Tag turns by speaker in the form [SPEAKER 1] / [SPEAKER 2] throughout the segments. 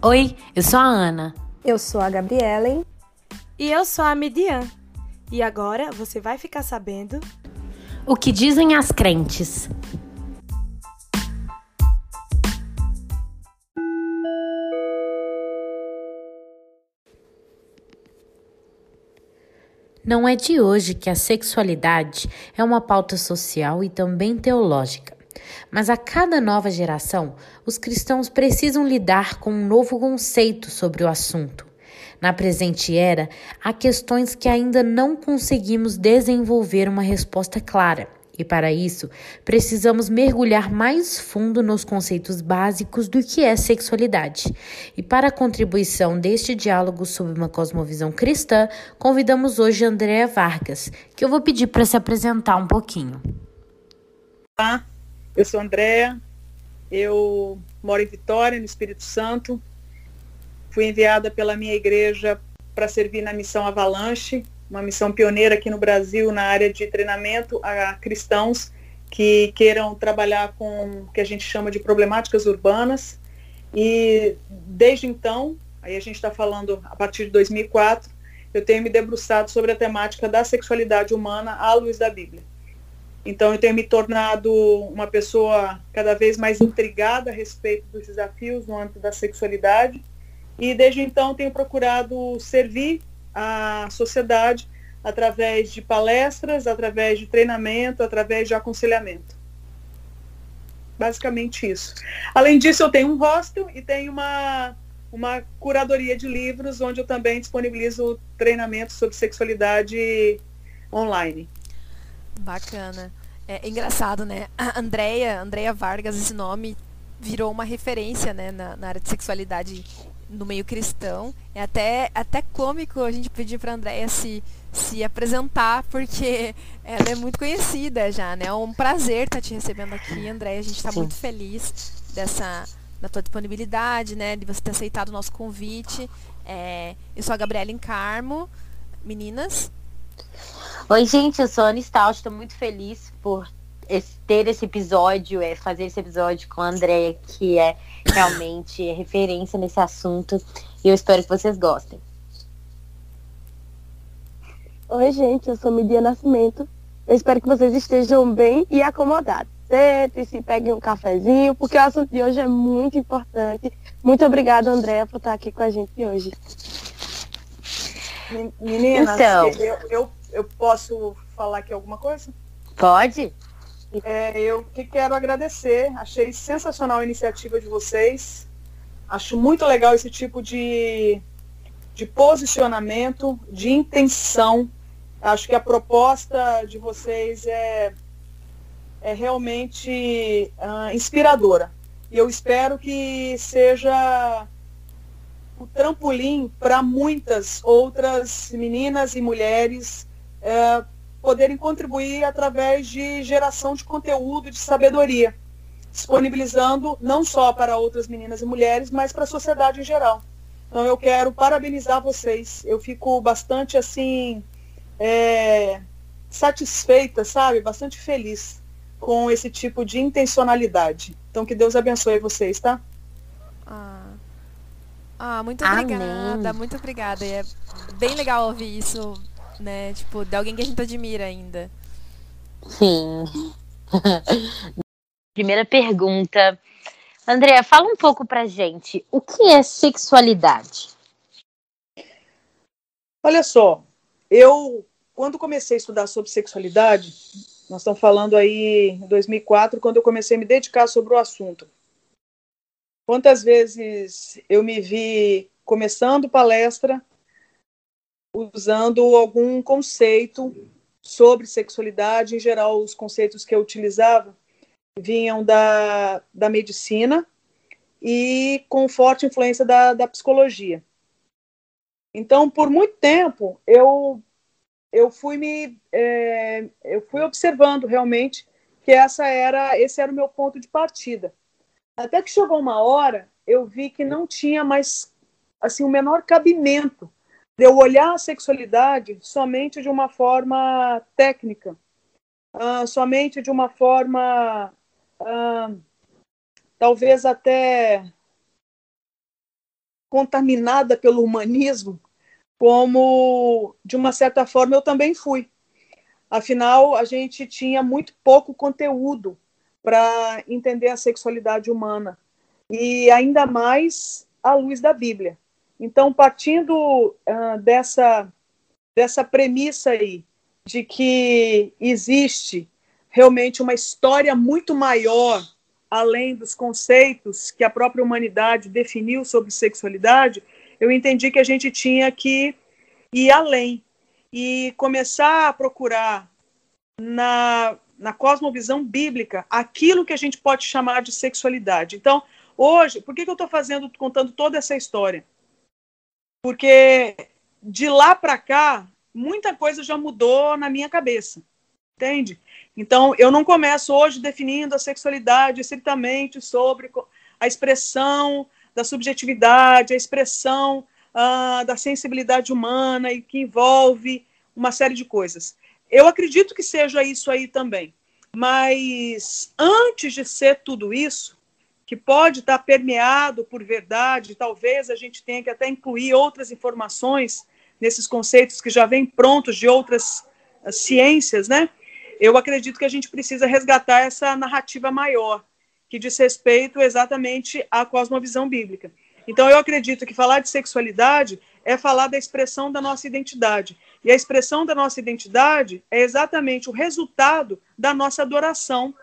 [SPEAKER 1] Oi, eu sou a Ana.
[SPEAKER 2] Eu sou a Gabriela.
[SPEAKER 3] E eu sou a Midian. E agora você vai ficar sabendo
[SPEAKER 1] o que dizem as crentes. Não é de hoje que a sexualidade é uma pauta social e também teológica. Mas a cada nova geração, os cristãos precisam lidar com um novo conceito sobre o assunto. Na presente era, há questões que ainda não conseguimos desenvolver uma resposta clara. E para isso, precisamos mergulhar mais fundo nos conceitos básicos do que é sexualidade. E para a contribuição deste diálogo sobre uma cosmovisão cristã, convidamos hoje Andréa Vargas, que eu vou pedir para se apresentar um pouquinho.
[SPEAKER 4] Olá, eu sou Andréa, eu moro em Vitória, no Espírito Santo. Fui enviada pela minha igreja para servir na missão Avalanche, uma missão pioneira aqui no Brasil na área de treinamento a cristãos que queiram trabalhar com o que a gente chama de problemáticas urbanas. E desde então, aí a gente está falando a partir de 2004, eu tenho me debruçado sobre a temática da sexualidade humana à luz da Bíblia. Então, eu tenho me tornado uma pessoa cada vez mais intrigada a respeito dos desafios no âmbito da sexualidade. E desde então, tenho procurado servir a sociedade através de palestras, através de treinamento, através de aconselhamento. Basicamente isso. Além disso, eu tenho um hostel e tenho uma, uma curadoria de livros, onde eu também disponibilizo treinamento sobre sexualidade online.
[SPEAKER 5] Bacana. É engraçado, né? A Andrea, Andrea Vargas, esse nome virou uma referência né, na, na área de sexualidade no meio cristão. É até, até cômico a gente pedir para a Andréia se, se apresentar, porque ela é muito conhecida já, né? É um prazer estar tá te recebendo aqui, Andréia. A gente está muito feliz dessa da tua disponibilidade, né? De você ter aceitado o nosso convite. É, eu sou a Gabriela Encarmo. Meninas?
[SPEAKER 6] Oi, gente, eu sou a estou muito feliz por ter esse episódio, é, fazer esse episódio com a Andrea, que é realmente referência nesse assunto. E eu espero que vocês gostem.
[SPEAKER 2] Oi, gente, eu sou Midia Nascimento. Eu espero que vocês estejam bem e acomodados. Sentem, se peguem um cafezinho, porque o assunto de hoje é muito importante. Muito obrigada, Andréa, por estar aqui com a gente hoje.
[SPEAKER 4] Meninas, então, eu, eu, eu posso falar aqui alguma coisa?
[SPEAKER 6] Pode.
[SPEAKER 4] É, eu que quero agradecer, achei sensacional a iniciativa de vocês. Acho muito legal esse tipo de, de posicionamento, de intenção. Acho que a proposta de vocês é, é realmente uh, inspiradora. E eu espero que seja o trampolim para muitas outras meninas e mulheres uh, poderem contribuir através de geração de conteúdo, de sabedoria, disponibilizando não só para outras meninas e mulheres, mas para a sociedade em geral. Então eu quero parabenizar vocês. Eu fico bastante assim é, satisfeita, sabe? Bastante feliz com esse tipo de intencionalidade. Então que Deus abençoe vocês, tá?
[SPEAKER 5] Ah, ah muito obrigada, Amém. muito obrigada. E é bem legal ouvir isso né? Tipo, de alguém que a gente admira ainda.
[SPEAKER 6] Sim. Primeira pergunta. Andréa, fala um pouco pra gente. O que é sexualidade?
[SPEAKER 4] Olha só, eu, quando comecei a estudar sobre sexualidade, nós estamos falando aí em 2004, quando eu comecei a me dedicar sobre o assunto. Quantas vezes eu me vi começando palestra usando algum conceito sobre sexualidade. Em geral, os conceitos que eu utilizava vinham da, da medicina e com forte influência da, da psicologia. Então, por muito tempo, eu, eu fui me é, eu fui observando realmente que essa era esse era o meu ponto de partida. Até que chegou uma hora, eu vi que não tinha mais assim o menor cabimento de eu olhar a sexualidade somente de uma forma técnica, uh, somente de uma forma uh, talvez até contaminada pelo humanismo, como, de uma certa forma, eu também fui. Afinal, a gente tinha muito pouco conteúdo para entender a sexualidade humana, e ainda mais à luz da Bíblia. Então, partindo uh, dessa, dessa premissa aí, de que existe realmente uma história muito maior além dos conceitos que a própria humanidade definiu sobre sexualidade, eu entendi que a gente tinha que ir além e começar a procurar na, na cosmovisão bíblica aquilo que a gente pode chamar de sexualidade. Então, hoje, por que, que eu estou fazendo, contando toda essa história? Porque de lá para cá, muita coisa já mudou na minha cabeça, entende? Então, eu não começo hoje definindo a sexualidade estritamente sobre a expressão da subjetividade, a expressão uh, da sensibilidade humana e que envolve uma série de coisas. Eu acredito que seja isso aí também. Mas antes de ser tudo isso, que pode estar permeado por verdade, talvez a gente tenha que até incluir outras informações nesses conceitos que já vêm prontos de outras uh, ciências, né? eu acredito que a gente precisa resgatar essa narrativa maior, que diz respeito exatamente à cosmovisão bíblica. Então, eu acredito que falar de sexualidade é falar da expressão da nossa identidade. E a expressão da nossa identidade é exatamente o resultado da nossa adoração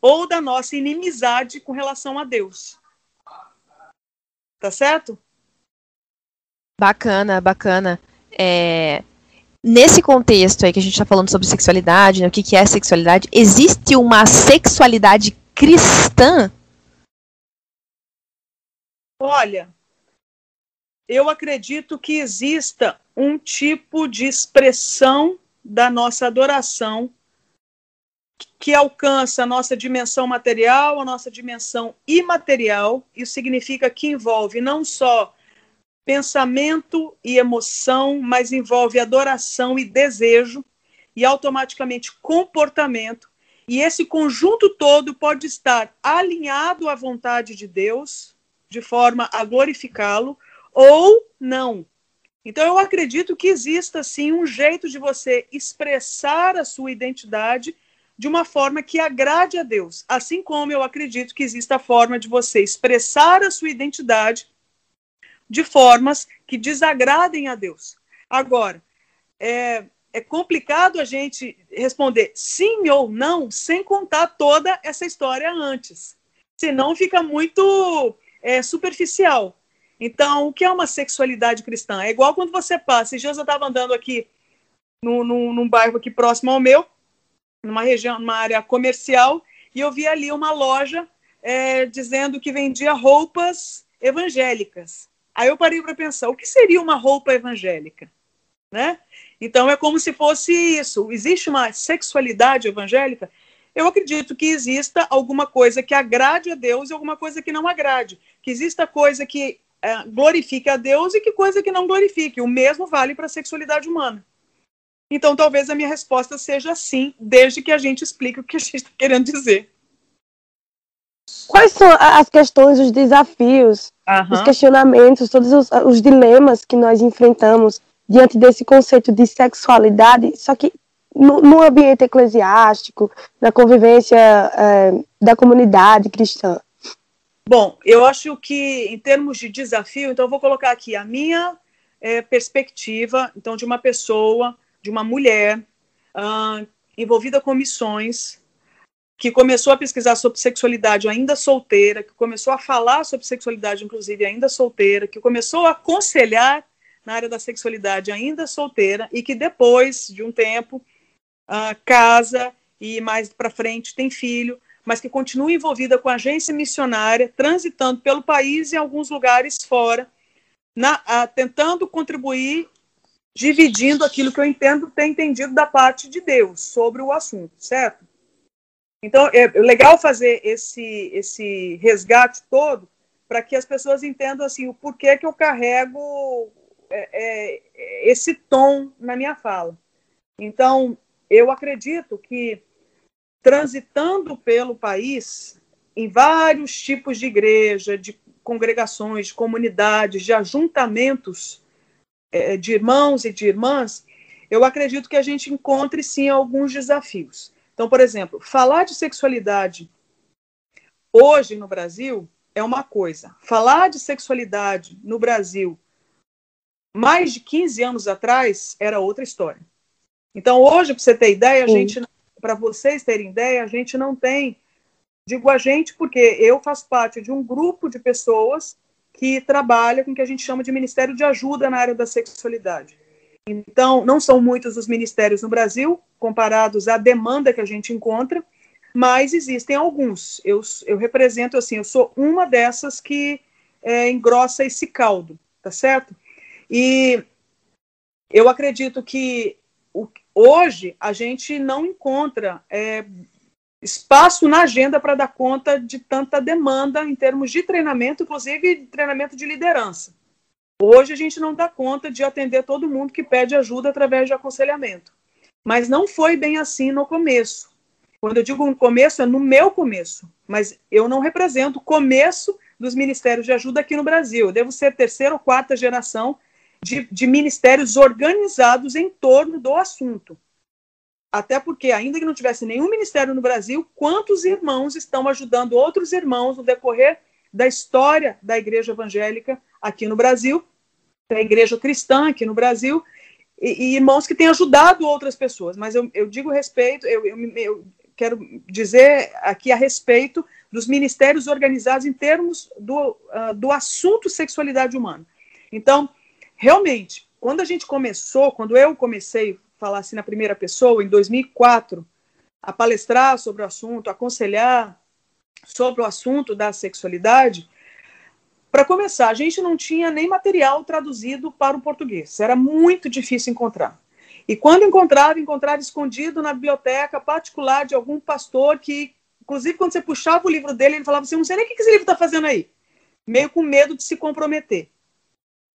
[SPEAKER 4] ou da nossa inimizade com relação a Deus. Tá certo?
[SPEAKER 5] Bacana, bacana. É, nesse contexto aí que a gente está falando sobre sexualidade, né, o que, que é sexualidade, existe uma sexualidade cristã?
[SPEAKER 4] Olha, eu acredito que exista um tipo de expressão da nossa adoração que alcança a nossa dimensão material, a nossa dimensão imaterial. Isso significa que envolve não só pensamento e emoção, mas envolve adoração e desejo, e automaticamente comportamento. E esse conjunto todo pode estar alinhado à vontade de Deus, de forma a glorificá-lo, ou não. Então, eu acredito que exista, sim, um jeito de você expressar a sua identidade de uma forma que agrade a Deus. Assim como eu acredito que exista a forma de você expressar a sua identidade de formas que desagradem a Deus. Agora, é, é complicado a gente responder sim ou não sem contar toda essa história antes. Senão fica muito é, superficial. Então, o que é uma sexualidade cristã? É igual quando você passa. Esses dias eu estava andando aqui no, no, num bairro aqui próximo ao meu, numa região, numa área comercial, e eu vi ali uma loja é, dizendo que vendia roupas evangélicas. Aí eu parei para pensar, o que seria uma roupa evangélica? Né? Então é como se fosse isso. Existe uma sexualidade evangélica? Eu acredito que exista alguma coisa que agrade a Deus e alguma coisa que não agrade. Que exista coisa que glorifique a Deus e que coisa que não glorifique. O mesmo vale para a sexualidade humana. Então talvez a minha resposta seja sim, desde que a gente explique o que a gente está querendo dizer.
[SPEAKER 2] Quais são as questões, os desafios, uhum. os questionamentos, todos os, os, dilemas que nós enfrentamos diante desse conceito de sexualidade, só que no, no ambiente eclesiástico, na convivência é, da comunidade cristã?
[SPEAKER 4] Bom, eu acho que em termos de desafio, então eu vou colocar aqui a minha é, perspectiva, então de uma pessoa, de uma mulher envolvida com missões, que começou a pesquisar sobre sexualidade ainda solteira, que começou a falar sobre sexualidade, inclusive, ainda solteira, que começou a aconselhar na área da sexualidade ainda solteira e que depois de um tempo uh, casa e mais para frente tem filho, mas que continua envolvida com a agência missionária, transitando pelo país e em alguns lugares fora, na, uh, tentando contribuir, dividindo aquilo que eu entendo ter entendido da parte de Deus sobre o assunto, certo? Então, é legal fazer esse, esse resgate todo para que as pessoas entendam assim o porquê que eu carrego é, é, esse tom na minha fala. Então, eu acredito que transitando pelo país, em vários tipos de igreja, de congregações, de comunidades, de ajuntamentos é, de irmãos e de irmãs, eu acredito que a gente encontre sim alguns desafios. Então, por exemplo, falar de sexualidade hoje no Brasil é uma coisa. Falar de sexualidade no Brasil mais de 15 anos atrás era outra história. Então, hoje, para você ter ideia, a gente, para vocês terem ideia, a gente não tem, digo a gente porque eu faço parte de um grupo de pessoas que trabalha com o que a gente chama de Ministério de Ajuda na área da sexualidade. Então, não são muitos os ministérios no Brasil, comparados à demanda que a gente encontra, mas existem alguns. Eu, eu represento, assim, eu sou uma dessas que é, engrossa esse caldo, tá certo? E eu acredito que o, hoje a gente não encontra é, espaço na agenda para dar conta de tanta demanda em termos de treinamento, inclusive treinamento de liderança. Hoje a gente não dá conta de atender todo mundo que pede ajuda através de aconselhamento. Mas não foi bem assim no começo. Quando eu digo no começo, é no meu começo. Mas eu não represento o começo dos ministérios de ajuda aqui no Brasil. Eu devo ser terceira ou quarta geração de, de ministérios organizados em torno do assunto. Até porque, ainda que não tivesse nenhum ministério no Brasil, quantos irmãos estão ajudando outros irmãos no decorrer da história da igreja evangélica aqui no Brasil, da igreja cristã aqui no Brasil, e, e irmãos que têm ajudado outras pessoas. Mas eu, eu digo respeito, eu, eu, eu quero dizer aqui a respeito dos ministérios organizados em termos do, uh, do assunto sexualidade humana. Então, realmente, quando a gente começou, quando eu comecei a falar assim na primeira pessoa, em 2004, a palestrar sobre o assunto, aconselhar sobre o assunto da sexualidade, para começar, a gente não tinha nem material traduzido para o português. Era muito difícil encontrar. E quando encontrava, encontrava escondido na biblioteca particular de algum pastor que, inclusive, quando você puxava o livro dele, ele falava assim: não sei nem o que esse livro está fazendo aí. Meio com medo de se comprometer.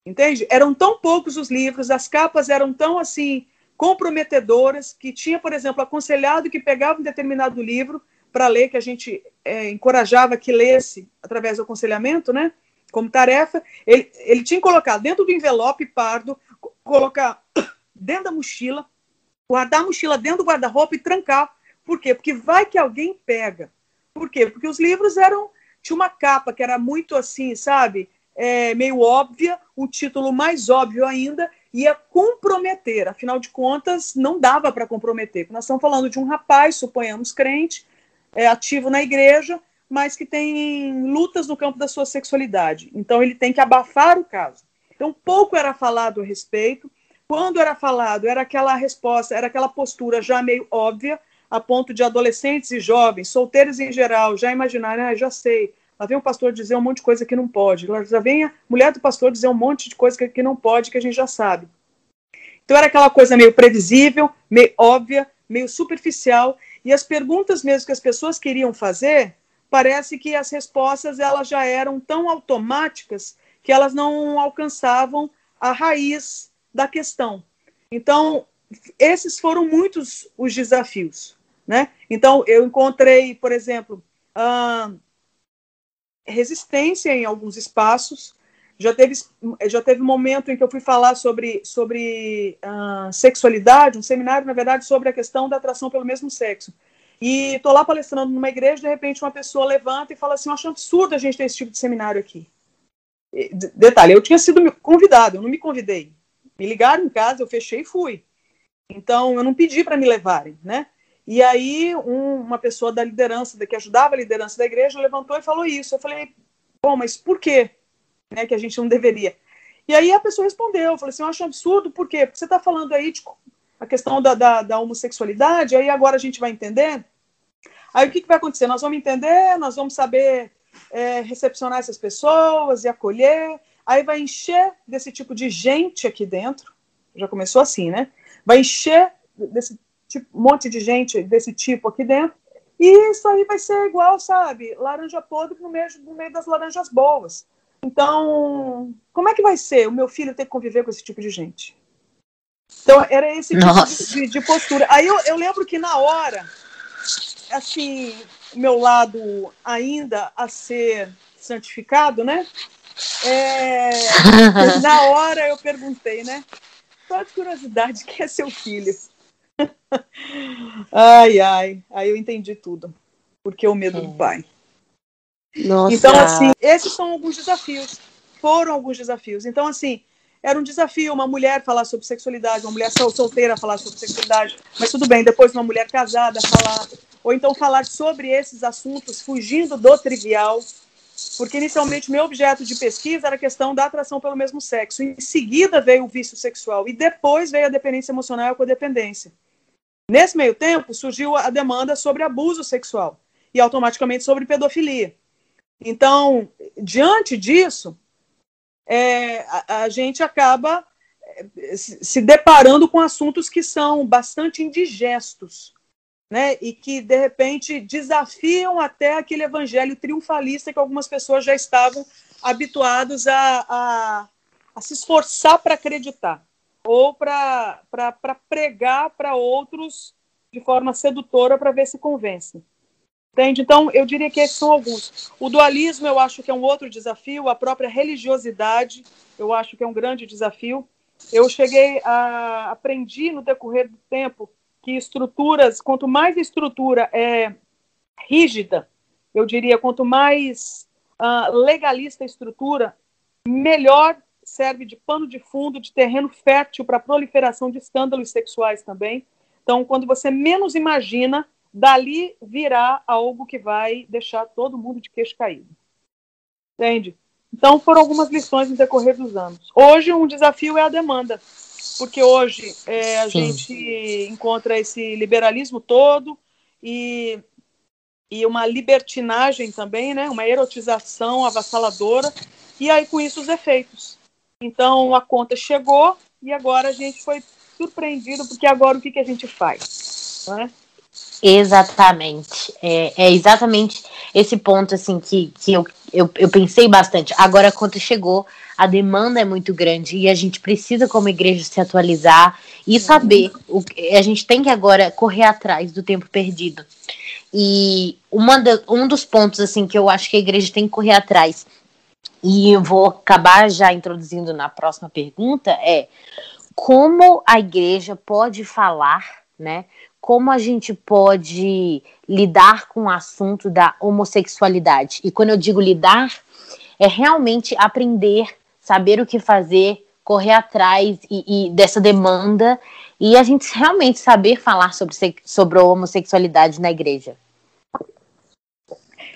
[SPEAKER 4] Entende? Eram tão poucos os livros, as capas eram tão assim comprometedoras que tinha, por exemplo, aconselhado que pegava um determinado livro para ler, que a gente é, encorajava que lesse através do aconselhamento, né? Como tarefa, ele, ele tinha que colocar dentro do envelope pardo, colocar dentro da mochila, guardar a mochila dentro do guarda-roupa e trancar. Por quê? Porque vai que alguém pega. Por quê? Porque os livros eram. Tinha uma capa que era muito assim, sabe? É, meio óbvia, o título mais óbvio ainda ia comprometer. Afinal de contas, não dava para comprometer. Nós estamos falando de um rapaz, suponhamos crente, é, ativo na igreja, mas que tem lutas no campo da sua sexualidade. Então, ele tem que abafar o caso. Então, pouco era falado a respeito, quando era falado, era aquela resposta, era aquela postura já meio óbvia, a ponto de adolescentes e jovens, solteiros em geral, já imaginarem, ah, já sei, lá vem o pastor dizer um monte de coisa que não pode, lá vem a mulher do pastor dizer um monte de coisa que, não pode, que a gente já sabe. Então era aquela coisa meio previsível, meio óbvia, meio superficial, e as perguntas mesmo que as pessoas queriam fazer, parece que as respostas elas já eram tão automáticas que elas não alcançavam a raiz da questão. Então, esses foram muitos os desafios. Né? Então, eu encontrei, por exemplo, resistência em alguns espaços. Já teve, já teve um momento em que eu fui falar sobre, sobre uh, sexualidade, um seminário, na verdade, sobre a questão da atração pelo mesmo sexo. E estou lá palestrando numa igreja, de repente uma pessoa levanta e fala assim: Eu acho absurdo a gente ter esse tipo de seminário aqui. Detalhe, eu tinha sido convidado, eu não me convidei. Me ligaram em casa, eu fechei e fui. Então, eu não pedi para me levarem, né? E aí, um, uma pessoa da liderança, que ajudava a liderança da igreja, levantou e falou isso. Eu falei, bom, mas por quê? Né, que a gente não deveria. E aí a pessoa respondeu, eu falei assim, eu acho absurdo, por quê? Porque você está falando aí de a questão da, da, da, homossexualidade, aí agora a gente vai entender. Aí o que, que vai acontecer? Nós vamos entender, nós vamos saber é, recepcionar essas pessoas e acolher, Aí vai encher desse tipo de gente aqui dentro. Já começou assim, né? Vai encher desse tipo, monte de gente desse tipo aqui dentro. E isso aí vai ser igual, sabe? Laranja podre no meio, no meio das laranjas boas. Então, como é que vai ser o meu filho ter que conviver com esse tipo de gente? Então, era esse tipo de, de, postura. Aí eu, eu lembro que na hora, assim, meu lado ainda a ser santificado, né? É, na hora eu perguntei, né? Só de curiosidade, quem é seu filho? ai, ai. Aí eu entendi tudo. Porque o medo do é. pai. Nossa. Então, assim, esses são alguns desafios. Foram alguns desafios. Então, assim, era um desafio uma mulher falar sobre sexualidade, uma mulher solteira falar sobre sexualidade, mas tudo bem, depois uma mulher casada falar, ou então falar sobre esses assuntos fugindo do trivial, porque inicialmente meu objeto de pesquisa era a questão da atração pelo mesmo sexo. Em seguida veio o vício sexual e depois veio a dependência emocional e a codependência. Nesse meio tempo surgiu a demanda sobre abuso sexual e automaticamente sobre pedofilia. Então, diante disso, é, a, a, gente acaba é, se deparando com assuntos que são bastante indigestos né, e que de repente desafiam até aquele evangelho triunfalista que algumas pessoas já estavam habituados a, a, a se esforçar para acreditar ou para pregar para outros de forma sedutora para ver se convencem. Entende? Então, eu diria que esses são alguns. O dualismo, eu acho que é um outro desafio, a própria religiosidade, eu acho que é um grande desafio. Eu cheguei a aprendi no decorrer do tempo que estruturas, quanto mais estrutura é rígida, eu diria, quanto mais uh, legalista a estrutura, melhor serve de pano de fundo, de terreno fértil para a proliferação de escândalos sexuais também. Então, quando você menos imagina, dali virá algo que vai deixar todo mundo de queixo caído. Entende? Então, foram algumas lições no decorrer dos anos. Hoje, um desafio é a demanda porque hoje é, a Sim. gente encontra esse liberalismo todo e, e uma libertinagem também, né? uma erotização avassaladora, e aí com isso os efeitos. Então a conta chegou e agora a gente foi surpreendido, porque agora o que, que a gente faz? Né?
[SPEAKER 6] Exatamente. É, é, exatamente esse ponto assim que, que eu, eu, eu pensei bastante. Agora a conta chegou, a demanda é muito grande e a gente precisa, como igreja, se atualizar e saber. O, a gente tem que agora correr atrás do tempo perdido. E uma de, um dos pontos assim que eu acho que a igreja tem que correr atrás, e eu vou acabar já introduzindo na próxima pergunta, é como a igreja pode falar, né? Como a gente pode lidar com o assunto da homossexualidade. E quando eu digo lidar, é realmente aprender saber o que fazer, correr atrás e, e dessa demanda e a gente realmente saber falar sobre, sobre a homossexualidade na igreja.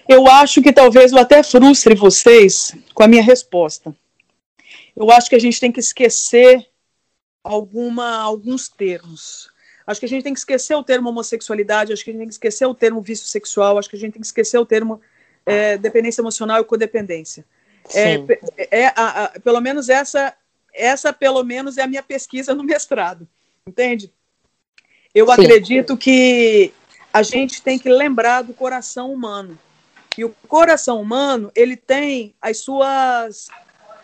[SPEAKER 4] Eu acho que talvez eu até frustre vocês com a minha resposta. Eu acho que a gente tem que esquecer alguma, alguns termos. Acho que a gente tem que esquecer o termo homossexualidade, acho que a gente tem que esquecer o termo vício sexual, acho que a gente tem que esquecer o termo é, dependência emocional e codependência. É, é, a, a, pelo menos essa, essa pelo menos é a minha pesquisa no mestrado, entende? Eu Sim. acredito que a gente tem que lembrar do coração humano. E o coração humano, ele tem as suas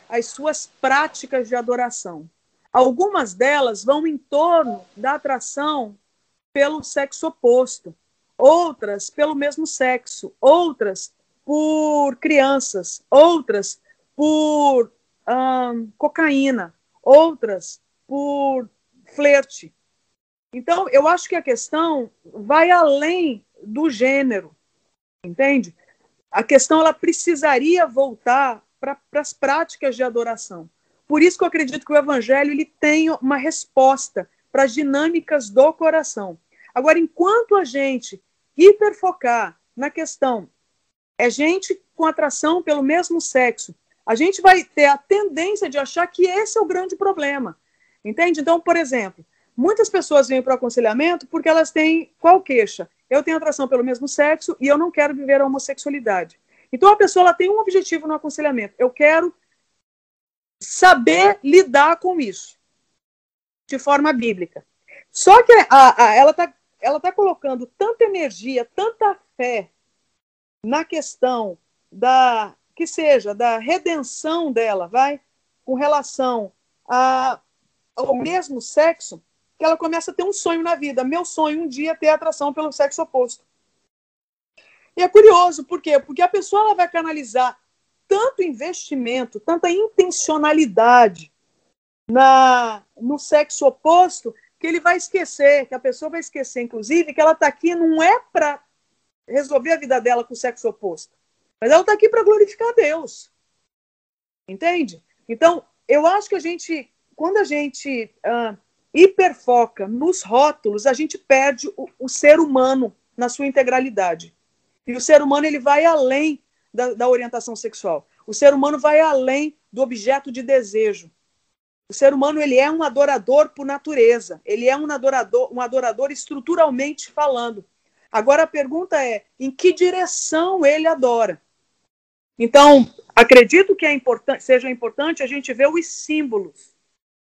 [SPEAKER 4] as suas práticas de adoração. Algumas delas vão em torno da atração pelo sexo oposto, outras pelo mesmo sexo, outras por crianças, outras por hum, cocaína, outras por flerte. Então, eu acho que a questão vai além do gênero, entende? A questão ela precisaria voltar para as práticas de adoração. Por isso que eu acredito que o evangelho ele tem uma resposta para as dinâmicas do coração. Agora, enquanto a gente hiperfocar na questão é gente com atração pelo mesmo sexo. A gente vai ter a tendência de achar que esse é o grande problema. Entende? Então, por exemplo, muitas pessoas vêm para o aconselhamento porque elas têm qual queixa? Eu tenho atração pelo mesmo sexo e eu não quero viver a homossexualidade. Então, a pessoa ela tem um objetivo no aconselhamento. Eu quero saber lidar com isso de forma bíblica. Só que a, a, ela está ela tá colocando tanta energia, tanta fé na questão da que seja da redenção dela, vai, com relação a, ao mesmo sexo, que ela começa a ter um sonho na vida. Meu sonho um dia é ter atração pelo sexo oposto. E é curioso, por quê? Porque a pessoa ela vai canalizar tanto investimento, tanta intencionalidade na no sexo oposto que ele vai esquecer, que a pessoa vai esquecer, inclusive, que ela está aqui não é para resolver a vida dela com o sexo oposto, mas ela está aqui para glorificar Deus. Entende? Então, eu acho que a gente, quando a gente uh, hiperfoca nos rótulos, a gente perde o, o, ser humano na sua integralidade. E o ser humano ele vai além da, da orientação sexual. O ser humano vai além do objeto de desejo. O ser humano ele é um adorador por natureza. Ele é um adorador, um adorador estruturalmente falando. Agora a pergunta é: em que direção ele adora? Então, acredito que é seja importante a gente ver os símbolos.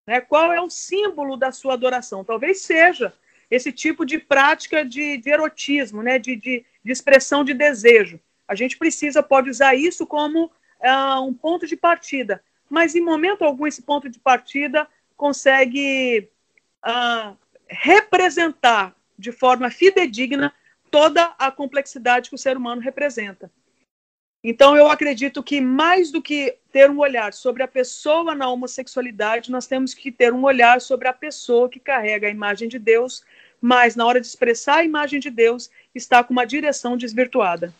[SPEAKER 4] Né? Qual é o símbolo da sua adoração? Talvez seja esse tipo de prática de, de erotismo, né? de, de, de, expressão de desejo. A gente precisa, pode usar isso como uh, um ponto de partida, mas em momento algum esse ponto de partida consegue uh, representar de forma fidedigna toda a complexidade que o ser humano representa. Então, eu acredito que mais do que ter um olhar sobre a pessoa na homossexualidade, nós temos que ter um olhar sobre a pessoa que carrega a imagem de Deus, mas na hora de expressar a imagem de Deus, está com uma direção desvirtuada.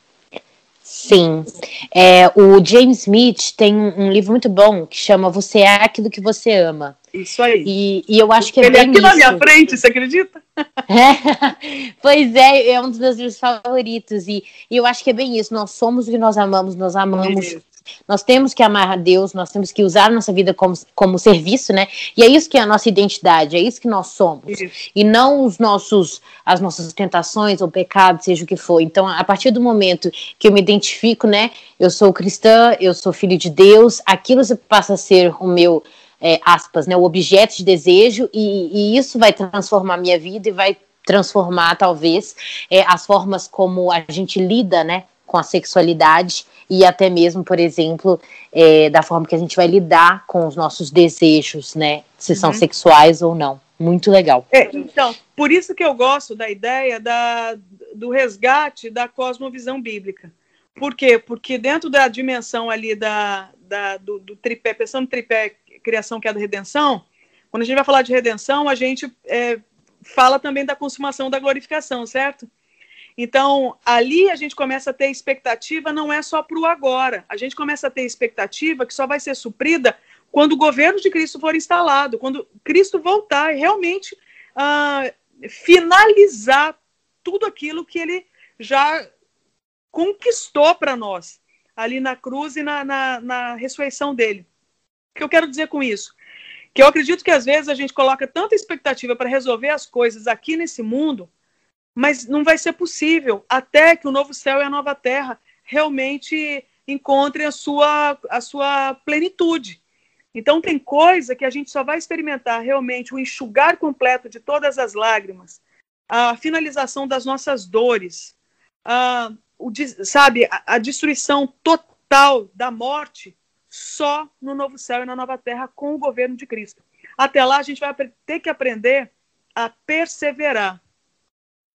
[SPEAKER 6] Sim. É, o James Smith tem um livro muito bom que chama Você é aquilo que você ama.
[SPEAKER 4] Isso aí.
[SPEAKER 6] E, e eu acho que é
[SPEAKER 4] Ele
[SPEAKER 6] bem
[SPEAKER 4] é aqui
[SPEAKER 6] isso.
[SPEAKER 4] na minha frente, você acredita?
[SPEAKER 6] É, pois é, é um dos meus livros favoritos. E, e, eu acho que é bem isso. Nós somos o que nós amamos, nós amamos. Isso. Nós temos que amar a Deus, nós temos que usar a nossa vida como, como serviço, né? E é isso que é a nossa identidade, é isso que nós somos. Isso. E não os nossos, as nossas tentações ou pecados, seja o que for. Então, a partir do momento que eu me identifico, né? Eu sou cristã, eu sou filho de Deus, aquilo passa a ser o meu é, aspas, né, o objeto de desejo, e, e isso vai transformar a minha vida e vai transformar, talvez, é, as formas como a gente lida, né, com a sexualidade e até mesmo, por exemplo, é, da forma que a gente vai lidar com os nossos desejos, né, se são uhum. sexuais ou não. Muito legal.
[SPEAKER 4] É, então, por isso que eu gosto da ideia da, do resgate da cosmovisão bíblica. Por quê? Porque dentro da dimensão ali da, da do, do tripé, pensando no tripé criação, queda, redenção, quando a gente vai falar de redenção, a gente é, fala também da consumação da glorificação, certo? Então, ali a gente começa a ter expectativa, não é só para o agora. A gente começa a ter expectativa que só vai ser suprida quando o governo de Cristo for instalado, quando Cristo voltar e realmente ah, finalizar tudo aquilo que ele já conquistou para nós, ali na cruz e na, na, na ressurreição dele. O que eu quero dizer com isso? Que eu acredito que às vezes a gente coloca tanta expectativa para resolver as coisas aqui nesse mundo, mas não vai ser possível até que o novo céu e a nova terra realmente encontrem a sua, a sua plenitude. Então, tem coisa que a gente só vai experimentar realmente o enxugar completo de todas as lágrimas, a finalização das nossas dores, a, o, sabe, a, a destruição total da morte só no novo céu e na nova terra com o governo de Cristo. Até lá, a gente vai ter que aprender a perseverar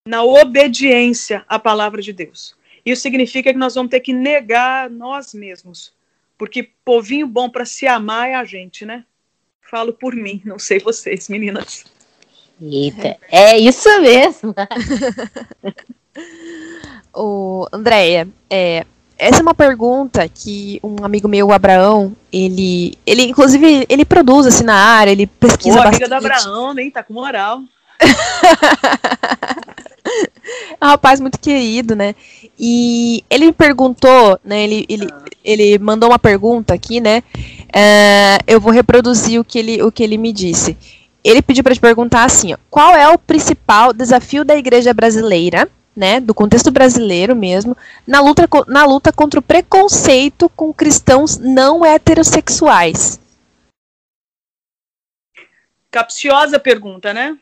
[SPEAKER 4] na obediência à palavra de Deus. Isso significa que nós vamos ter que negar nós mesmos, porque povinho bom para se amar é a gente, né? Falo por mim, não sei vocês, meninas.
[SPEAKER 6] Eita, é isso mesmo.
[SPEAKER 5] o Andréia, é, essa é uma pergunta que um amigo meu, o Abraão, ele, ele inclusive, ele produz assim na área, ele pesquisa Pô, bastante.
[SPEAKER 4] amiga do Abraão, nem tá com moral.
[SPEAKER 5] é um rapaz muito querido, né? E ele me perguntou, né? Ele, ele, ah. ele mandou uma pergunta aqui, né? Uh, eu vou reproduzir o que ele, o que ele me disse. Ele pediu para te perguntar assim: ó, qual é o principal desafio da igreja brasileira né, do contexto brasileiro mesmo, na luta, na luta contra o preconceito com cristãos não heterossexuais?
[SPEAKER 4] Capciosa pergunta, né?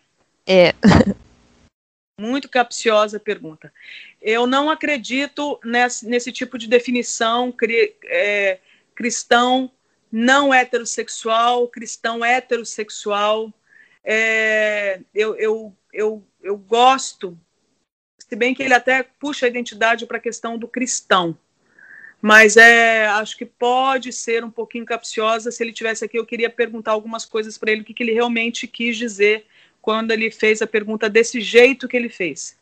[SPEAKER 5] É.
[SPEAKER 4] Muito capciosa pergunta. Eu não acredito nesse, nesse tipo de definição cri, é, cristão não heterossexual, cristão heterossexual. É, eu, eu, eu, eu gosto se bem que ele até puxa a identidade para a questão do cristão. mas é, acho que pode ser um pouquinho capciosa. Se ele tivesse aqui, eu queria perguntar algumas coisas para ele, o que, que ele realmente quis dizer quando ele fez a pergunta desse jeito que ele fez.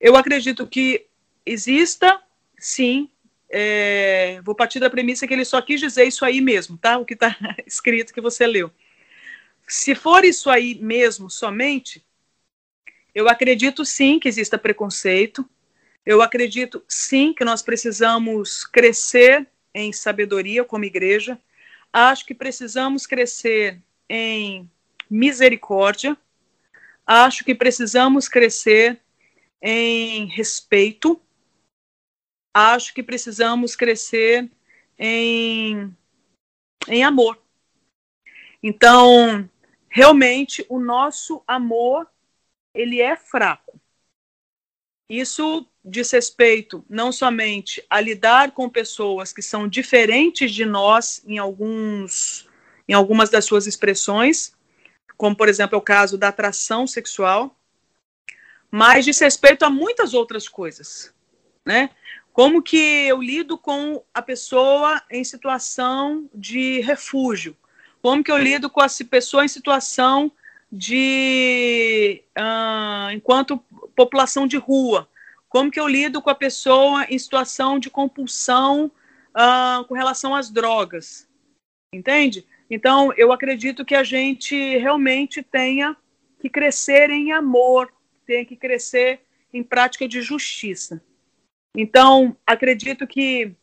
[SPEAKER 4] Eu acredito que exista, sim, é, vou partir da premissa que ele só quis dizer isso aí mesmo, tá? O que está escrito que você leu. Se for isso aí mesmo, somente, eu acredito sim que exista preconceito, eu acredito sim que nós precisamos crescer em sabedoria como igreja. Acho que precisamos crescer em misericórdia. Acho que precisamos crescer em respeito. Acho que precisamos crescer em, em amor. Então, realmente, o nosso amor ele é fraco. Isso diz respeito não somente a lidar com pessoas que são diferentes de nós em alguns em algumas das suas expressões, como por exemplo é o caso da atração sexual, mas diz respeito a muitas outras coisas, né? Como que eu lido com a pessoa em situação de refúgio? Como que eu lido com a pessoa em situação de uh, enquanto população de rua? Como que eu lido com a pessoa em situação de compulsão uh, com relação às drogas? Entende? Então, eu acredito que a gente realmente tenha que crescer em amor, tenha que crescer em prática de justiça. Então, acredito que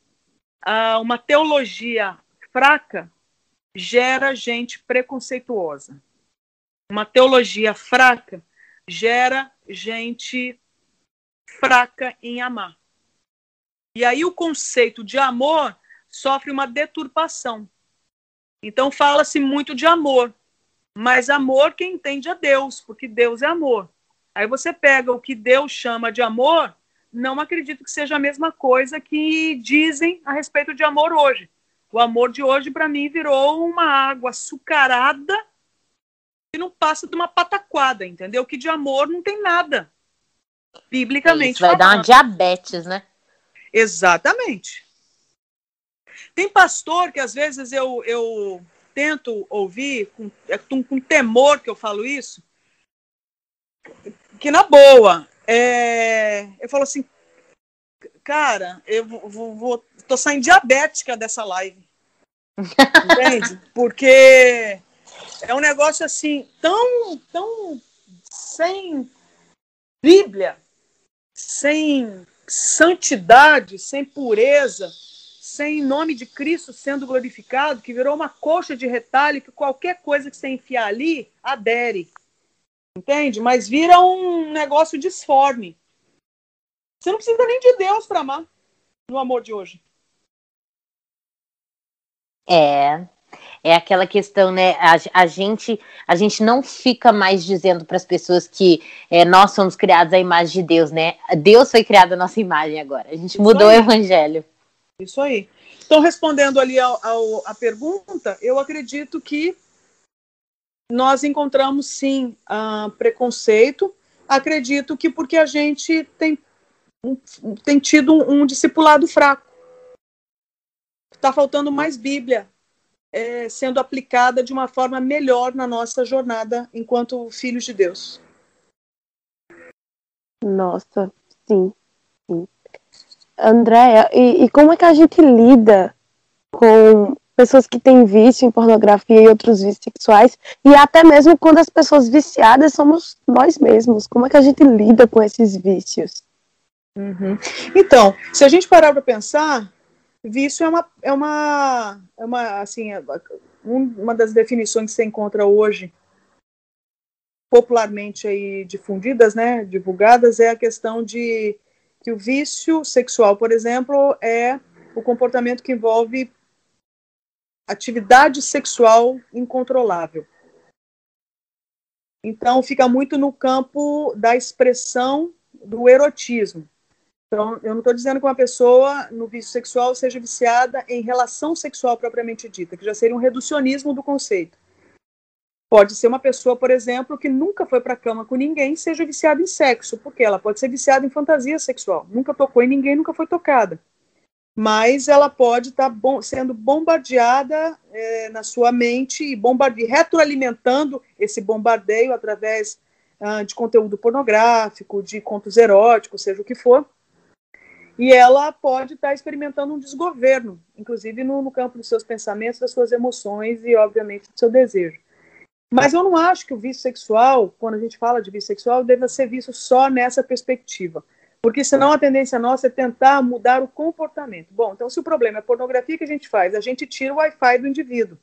[SPEAKER 4] uh, uma teologia fraca gera gente preconceituosa. Uma teologia fraca gera gente fraca em amar. E aí o conceito de amor sofre uma deturpação. Então fala-se muito de amor, mas amor quem entende a Deus, porque Deus é amor. Aí você pega o que Deus chama de amor, não acredito que seja a mesma coisa que dizem a respeito de amor hoje. O amor de hoje, para mim, virou uma água açucarada que não passa de uma pataquada, entendeu? Que de amor não tem nada biblicamente. Isso
[SPEAKER 6] vai falando. dar uma diabetes, né?
[SPEAKER 4] Exatamente. Tem pastor que às vezes eu, eu tento ouvir, com, é com, com temor que eu falo isso, que na boa, é, eu falo assim, cara, eu vou, vou, tô saindo diabética dessa live. Entende? Porque é um negócio assim, tão, tão sem Bíblia, sem santidade, sem pureza, sem nome de Cristo sendo glorificado, que virou uma coxa de retalho que qualquer coisa que você enfiar ali adere. Entende? Mas vira um negócio disforme. Você não precisa nem de Deus para amar no amor de hoje.
[SPEAKER 6] É, é aquela questão, né? A, a, gente, a gente não fica mais dizendo para as pessoas que é, nós somos criados à imagem de Deus, né? Deus foi criado à nossa imagem agora. A gente Isso mudou aí. o evangelho.
[SPEAKER 4] Isso aí. Então, respondendo ali ao, ao, a pergunta, eu acredito que nós encontramos sim uh, preconceito. Acredito que porque a gente tem, tem tido um, um discipulado fraco. Está faltando mais Bíblia é, sendo aplicada de uma forma melhor na nossa jornada enquanto filhos de Deus.
[SPEAKER 2] Nossa, sim, sim. Andréia, e, e como é que a gente lida com pessoas que têm vício em pornografia e outros vícios sexuais, e até mesmo quando as pessoas viciadas somos nós mesmos. Como é que a gente lida com esses vícios?
[SPEAKER 4] Uhum. Então, se a gente parar para pensar, Vício é uma, é uma, é uma assim, é uma das definições que você encontra hoje popularmente aí difundidas, né, divulgadas, é a questão de que o vício sexual, por exemplo, é o comportamento que envolve atividade sexual incontrolável. Então, fica muito no campo da expressão do erotismo. Então, eu não estou dizendo que uma pessoa no vício sexual seja viciada em relação sexual propriamente dita, que já seria um reducionismo do conceito. Pode ser uma pessoa, por exemplo, que nunca foi para a cama com ninguém, seja viciada em sexo, porque ela pode ser viciada em fantasia sexual, nunca tocou em ninguém, nunca foi tocada. mas ela pode estar tá bom, sendo bombardeada é, na sua mente e bombardei, retroalimentando esse bombardeio através ah, de conteúdo pornográfico, de contos eróticos, seja o que for. E ela pode estar experimentando um desgoverno, inclusive no, no campo dos seus pensamentos, das suas emoções e, obviamente, do seu desejo. Mas eu não acho que o vício sexual, quando a gente fala de vício sexual, deva ser visto só nessa perspectiva. Porque senão a tendência nossa é tentar mudar o comportamento. Bom, então se o problema é pornografia que a gente faz, a gente tira o Wi-Fi do indivíduo.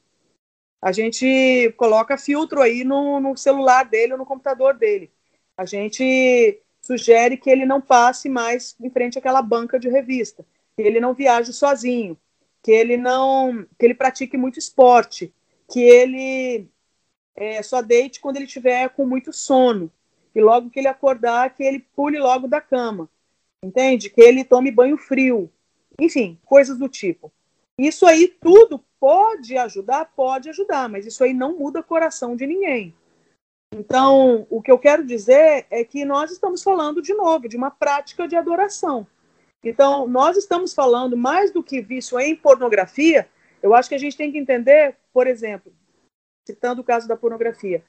[SPEAKER 4] A gente coloca filtro aí no, no celular dele ou no computador dele. A gente sugere que ele não passe mais em frente àquela banca de revista, que ele não viaje sozinho, que ele não, que ele pratique muito esporte, que ele é, só deite quando ele estiver com muito sono. E logo que ele acordar, que ele pule logo da cama. Entende? Que ele tome banho frio. Enfim, coisas do tipo. Isso aí tudo pode ajudar? Pode ajudar, mas isso aí não muda o coração de ninguém. Então, o que eu quero dizer é que nós estamos falando, de novo, de uma prática de adoração. Então, nós estamos falando mais do que vício em pornografia. Eu acho que a gente tem que entender, por exemplo, citando o caso da pornografia,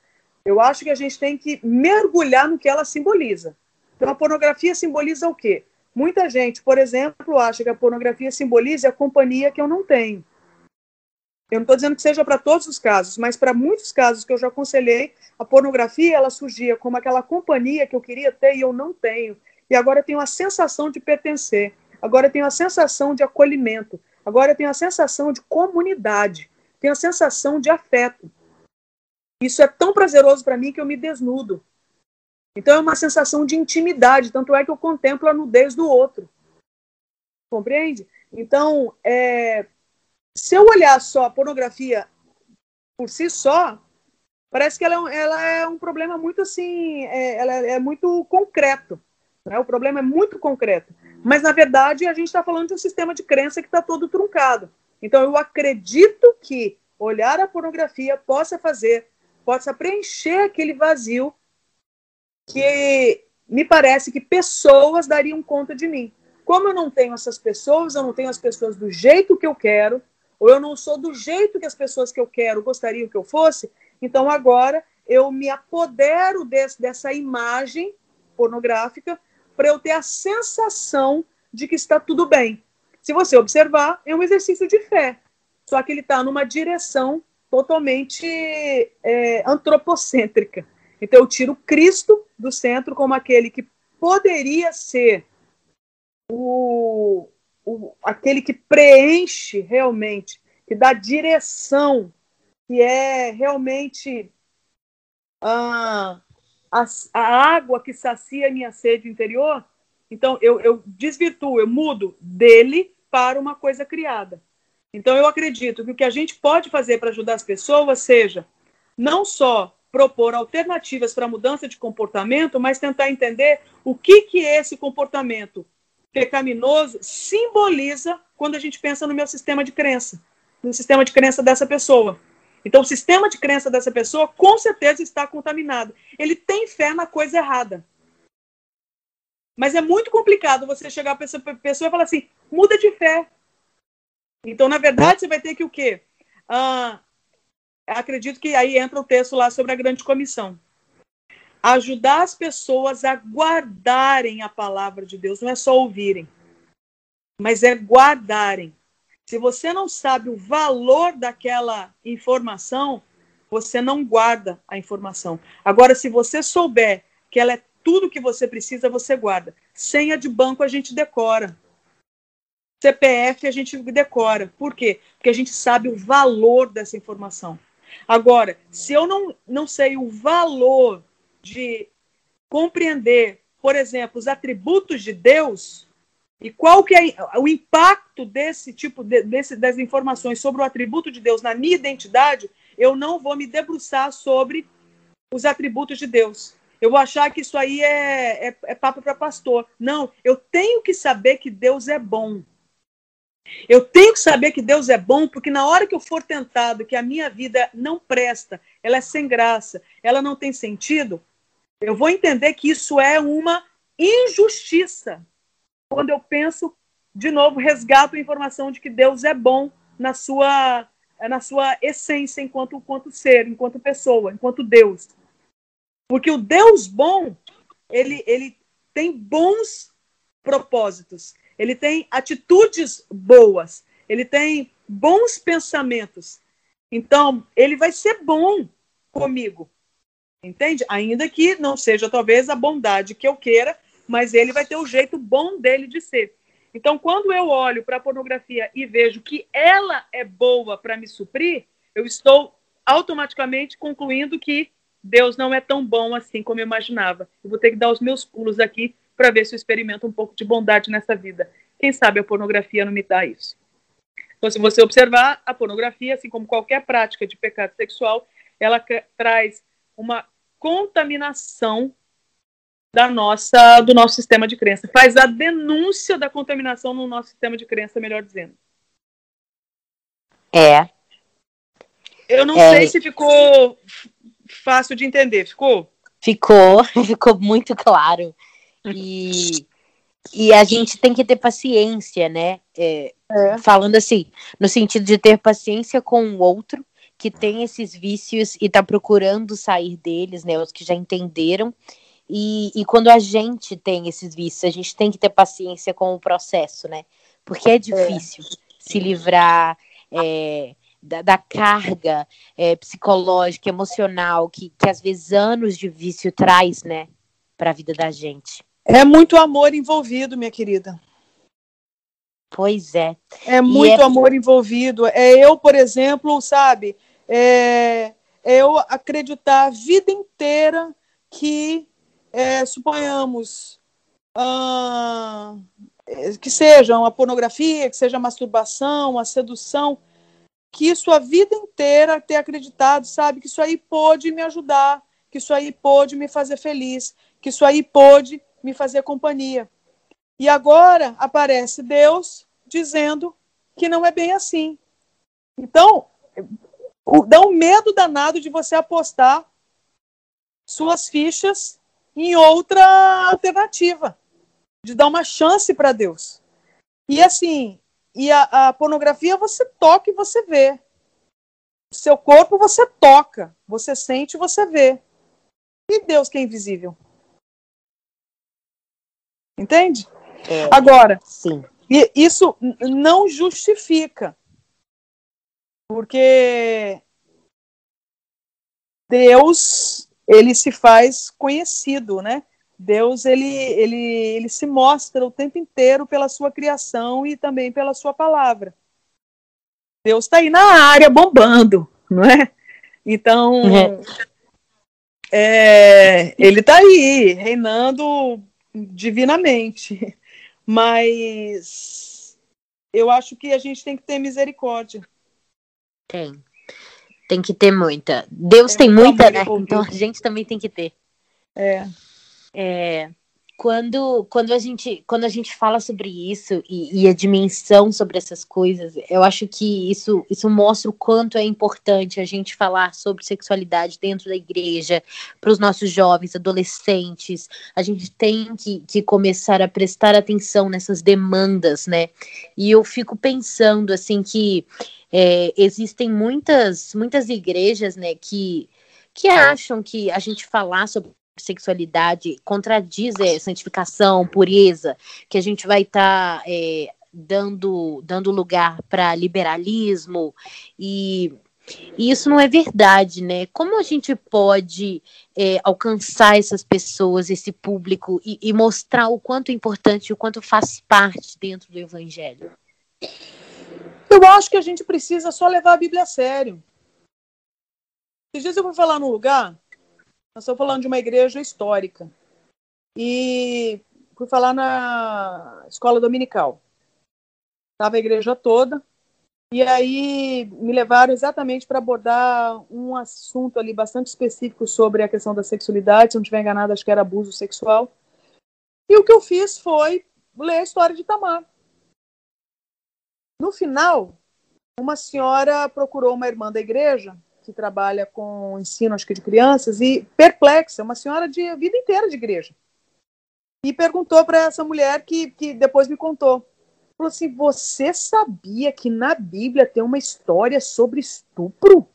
[SPEAKER 4] eu acho que a gente tem que mergulhar no que ela simboliza. Então, a pornografia simboliza o quê? Muita gente, por exemplo, acha que a pornografia simboliza a companhia que eu não tenho. Eu não estou dizendo que seja para todos os casos, mas para muitos casos que eu já aconselhei, a pornografia ela surgia como aquela companhia que eu queria ter e eu não tenho. E agora eu tenho a sensação de pertencer. Agora eu tenho a sensação de acolhimento. Agora eu tenho a sensação de comunidade. Tenho a sensação de afeto. Isso é tão prazeroso para mim que eu me desnudo. Então é uma sensação de intimidade, tanto é que eu contemplo a nudez do outro. Compreende? Então, é, se eu olhar só a pornografia por si só, parece que ela, é ela é um problema muito assim, é, ela é muito concreto. Né? O problema é muito concreto. Mas, na verdade, a gente está falando de um sistema de crença que está todo truncado. Então, eu acredito que olhar a pornografia possa fazer, possa preencher aquele vazio que me parece que pessoas dariam conta de mim. Como eu não tenho essas pessoas, eu não tenho as pessoas do jeito que eu quero, ou eu não sou do jeito que as pessoas que eu quero gostariam que eu fosse, então agora eu me apodero desse, dessa imagem pornográfica para eu ter a sensação de que está tudo bem. Se você observar, é um exercício de fé, só que ele está numa direção totalmente é, antropocêntrica. Então eu tiro Cristo do centro como aquele que poderia ser o, o, aquele que preenche realmente, que dá direção, que é realmente a, a, a água que sacia a minha sede interior. Então eu, eu desvirtuo, eu mudo dele para uma coisa criada. Então eu acredito que o que a gente pode fazer para ajudar as pessoas seja não só propor alternativas para mudança de comportamento, mas tentar entender o que, que esse comportamento pecaminoso simboliza quando a gente pensa no meu sistema de crença, no sistema de crença dessa pessoa. Então, o sistema de crença dessa pessoa com certeza está contaminado. Ele tem fé na coisa errada. Mas é muito complicado você chegar para essa pessoa e falar assim: muda de fé. Então, na verdade, você vai ter que o quê? Ah, acredito que aí entra o texto lá sobre a grande comissão. Ajudar as pessoas a guardarem a palavra de Deus, não é só ouvirem, mas é guardarem. Se você não sabe o valor daquela informação, você não guarda a informação. Agora, se você souber que ela é tudo que você precisa, você guarda. Senha de banco a gente decora. CPF a gente decora. Por quê? Porque a gente sabe o valor dessa informação. Agora, se eu não, não sei o valor de compreender, por exemplo, os atributos de Deus e qual que é o impacto desse tipo de, desse, das informações sobre o atributo de Deus na minha identidade, eu não vou me debruçar sobre os atributos de Deus. Eu vou achar que isso aí é, é, é papo para pastor. Não, eu tenho que saber que Deus é bom. Eu tenho que saber que Deus é bom, porque na hora que eu for tentado que a minha vida não presta, ela é sem graça, ela não tem sentido, eu vou entender que isso é uma injustiça. Quando eu penso de novo, resgato a informação de que Deus é bom na sua, na sua essência enquanto, enquanto ser, enquanto pessoa, enquanto Deus. Porque o Deus bom, ele, ele tem bons propósitos, ele tem atitudes boas, ele tem bons pensamentos. Então, ele vai ser bom comigo. Entende? Ainda que não seja talvez a bondade que eu queira, mas ele vai ter o jeito bom dele de ser. Então, quando eu olho para a pornografia e vejo que ela é boa para me suprir, eu estou automaticamente concluindo que Deus não é tão bom assim como eu imaginava. Eu vou ter que dar os meus pulos aqui para ver se eu experimento um pouco de bondade nessa vida. Quem sabe a pornografia não me dá isso. Então, se você observar, a pornografia, assim como qualquer prática de pecado sexual, ela traz uma contaminação da nossa do nosso sistema de crença. Faz a denúncia da contaminação no nosso sistema de crença, melhor dizendo.
[SPEAKER 6] É.
[SPEAKER 4] Eu não é. sei se ficou fácil de entender, ficou?
[SPEAKER 6] Ficou, ficou muito claro. E, e a gente tem que ter paciência, né? É, é. Falando assim, no sentido de ter paciência com o outro que tem esses vícios e está procurando sair deles, né? Os que já entenderam. E, e quando a gente tem esses vícios, a gente tem que ter paciência com o processo, né? Porque é difícil é. se livrar é, da, da, carga é, psicológica, emocional, que, que às vezes anos de vício traz, né? Para a vida da gente.
[SPEAKER 4] É muito amor envolvido, minha querida.
[SPEAKER 6] Pois é.
[SPEAKER 4] É muito é... amor envolvido. É eu, por exemplo, sabe, é, é eu acreditar a vida inteira que, é, suponhamos, ah, que seja uma pornografia, que seja masturbação, uma sedução, que isso a vida inteira ter acreditado, sabe, que isso aí pode me ajudar, que isso aí pode me fazer feliz, que isso aí pode me fazer companhia. E agora aparece Deus dizendo que não é bem assim. Então, dá um medo danado de você apostar suas fichas em outra alternativa, de dar uma chance para Deus. E assim, e a, a, pornografia você toca e você vê. Seu corpo você toca, você sente e você vê. E Deus que é invisível. Entende? É, Agora,
[SPEAKER 6] sim.
[SPEAKER 4] isso não justifica porque Deus, ele se faz conhecido, né? Deus, ele, ele, ele se mostra o tempo inteiro pela sua criação e também pela sua palavra. Deus está aí na área bombando, não é? Então, é. É, ele está aí, reinando divinamente. Mas eu acho que a gente tem que ter misericórdia
[SPEAKER 6] tem. Tem que ter muita. Deus tem, tem muita, né? Então a gente também tem que ter.
[SPEAKER 4] É.
[SPEAKER 6] É quando, quando, a gente, quando a gente fala sobre isso e, e, a dimensão sobre essas coisas, eu acho que isso, isso mostra o quanto é importante a gente falar sobre sexualidade dentro da igreja, para os nossos jovens, adolescentes. A gente tem que, que começar a prestar atenção nessas demandas, né? E eu fico pensando, assim, que é, existem muitas, muitas igrejas, né, que, que acham que a gente falar sobre sexualidade contradiz é, santificação, pureza, que a gente vai estar tá, é, dando, dando lugar para liberalismo e, e, isso não é verdade, né? Como a gente pode é, alcançar essas pessoas, esse público e, e mostrar o quanto é importante, o quanto faz parte dentro do evangelho?
[SPEAKER 4] Eu acho que a gente precisa só levar a Bíblia a sério. Esses dias eu fui falar num lugar nós estamos falando de uma igreja histórica. E fui falar na escola dominical. Estava a igreja toda. E aí me levaram exatamente para abordar um assunto ali bastante específico sobre a questão da sexualidade. Se não estiver enganado, acho que era abuso sexual. E o que eu fiz foi ler a história de Tamar. No final, uma senhora procurou uma irmã da igreja que trabalha com ensino, acho que de crianças, e perplexa, uma senhora de vida inteira de igreja. E perguntou para essa mulher que, que depois me contou. Falou assim: Você sabia que na Bíblia tem uma história sobre estupro?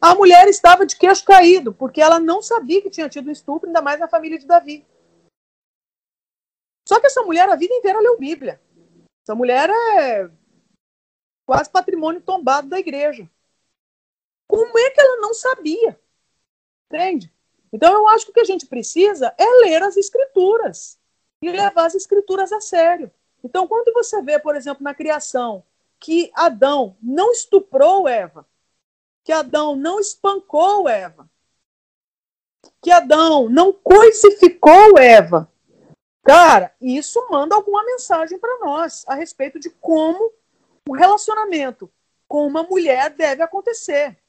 [SPEAKER 4] A mulher estava de queixo caído, porque ela não sabia que tinha tido estupro, ainda mais na família de Davi. Só que essa mulher a vida inteira leu Bíblia. Essa mulher é quase patrimônio tombado da igreja. Como é que ela não sabia? Entende? Então eu acho que o que a gente precisa é ler as escrituras e levar as escrituras a sério. Então, quando você vê, por exemplo, na criação, que Adão não estuprou Eva, que Adão não espancou Eva, que Adão não coisificou Eva, cara, isso manda alguma mensagem para nós a respeito de como o relacionamento com uma mulher deve acontecer.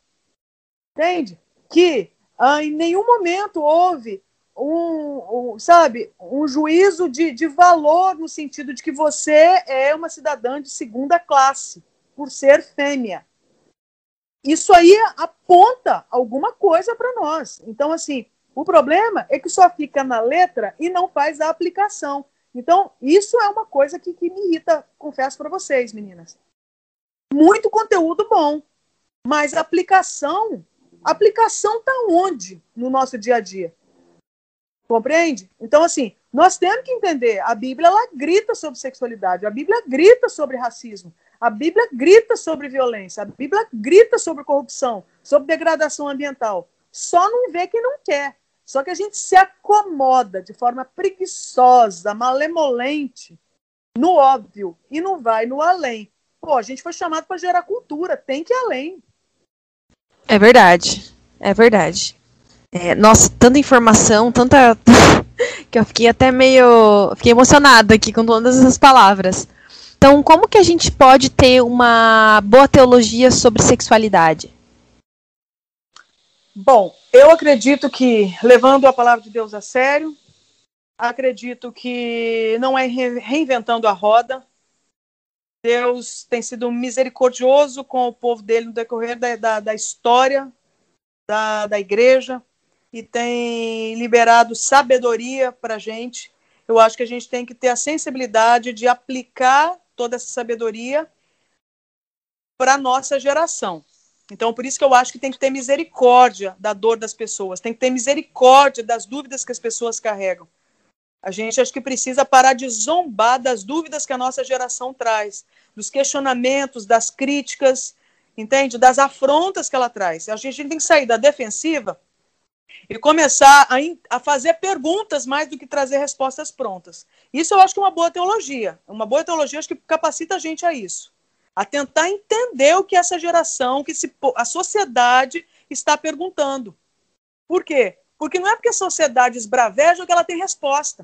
[SPEAKER 4] Entende? Que ah, em nenhum momento houve um, um, sabe, um juízo de, de valor no sentido de que você é uma cidadã de segunda classe por ser fêmea. Isso aí aponta alguma coisa para nós. Então, assim, o problema é que só fica na letra e não faz a aplicação. Então, isso é uma coisa que, que me irrita, confesso para vocês, meninas. Muito conteúdo bom, mas aplicação, a aplicação está onde no nosso dia a dia? Compreende? Então, assim, nós temos que entender, a Bíblia ela grita sobre sexualidade, a Bíblia grita sobre racismo, a Bíblia grita sobre violência, a Bíblia grita sobre corrupção, sobre degradação ambiental. Só não vê quem não quer. Só que a gente se acomoda de forma preguiçosa, malemolente, no óbvio, e não vai no além. Pô, a gente foi chamado para gerar cultura, tem que ir além.
[SPEAKER 5] É verdade, é verdade. É, nossa, tanta informação, tanta. que eu fiquei até meio. Fiquei emocionada aqui com todas essas palavras. Então, como que a gente pode ter uma boa teologia sobre sexualidade?
[SPEAKER 4] Bom, eu acredito que, levando a palavra de Deus a sério, acredito que não é reinventando a roda. Deus tem sido misericordioso com o povo dele no decorrer da, da, da história da, da igreja e tem liberado sabedoria para a gente. Eu acho que a gente tem que ter a sensibilidade de aplicar toda essa sabedoria para a nossa geração. Então, por isso que eu acho que tem que ter misericórdia da dor das pessoas, tem que ter misericórdia das dúvidas que as pessoas carregam. A gente acho que precisa parar de zombar das dúvidas que a nossa geração traz, dos questionamentos, das críticas, entende? Das afrontas que ela traz. A gente tem que sair da defensiva e começar a, a, fazer perguntas mais do que trazer respostas prontas. Isso eu acho que é uma boa teologia. Uma boa teologia acho que capacita a gente a isso. A tentar entender o que essa geração, que se, a sociedade está perguntando. Por quê? Porque não é porque a sociedade esbraveja que ela tem resposta.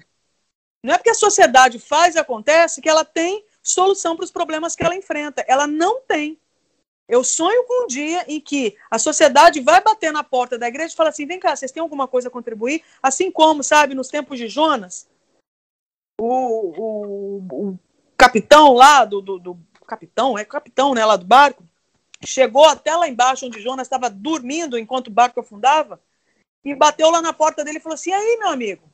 [SPEAKER 4] Não é porque a sociedade faz e acontece que ela tem solução para os problemas que ela enfrenta. Ela não tem. Eu sonho com um dia em que a sociedade vai bater na porta da igreja e falar assim: vem cá, vocês têm alguma coisa a contribuir? Assim como, sabe, nos tempos de Jonas, o, o, o capitão lá do, do, do, capitão, é capitão, né, lá do barco, chegou até lá embaixo onde Jonas estava dormindo enquanto o barco afundava e bateu lá na porta dele e falou assim: aí, meu amigo,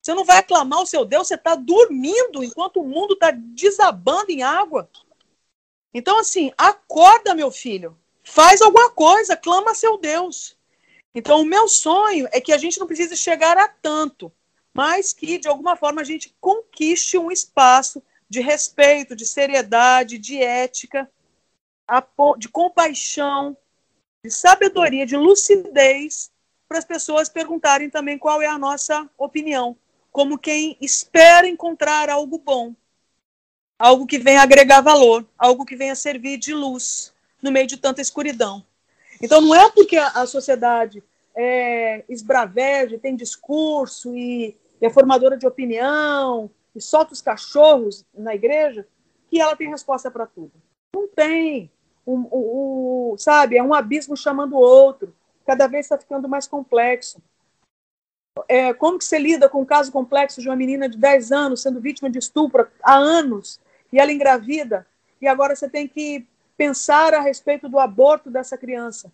[SPEAKER 4] você não vai aclamar o seu Deus? Você está dormindo enquanto o mundo está desabando em água? Então, assim, acorda, meu filho. Faz alguma coisa, clama seu Deus. Então, o meu sonho é que a gente não precise chegar a tanto, mas que, de alguma forma, a gente conquiste um espaço de respeito, de seriedade, de ética, de compaixão, de sabedoria, de lucidez, para as pessoas perguntarem também qual é a nossa opinião, como quem espera encontrar algo bom algo que venha agregar valor, algo que venha servir de luz no meio de tanta escuridão. Então, não é porque a, sociedade é esbraveja, tem discurso e, e é formadora de opinião e solta os cachorros na igreja que ela tem resposta para tudo. Não tem. Sabe, é um abismo chamando o outro. Cada vez está ficando mais complexo. É, como que você lida com um caso complexo de uma menina de 10 anos sendo vítima de estupro há anos e ela engravida, e agora você tem que pensar a respeito do aborto dessa criança.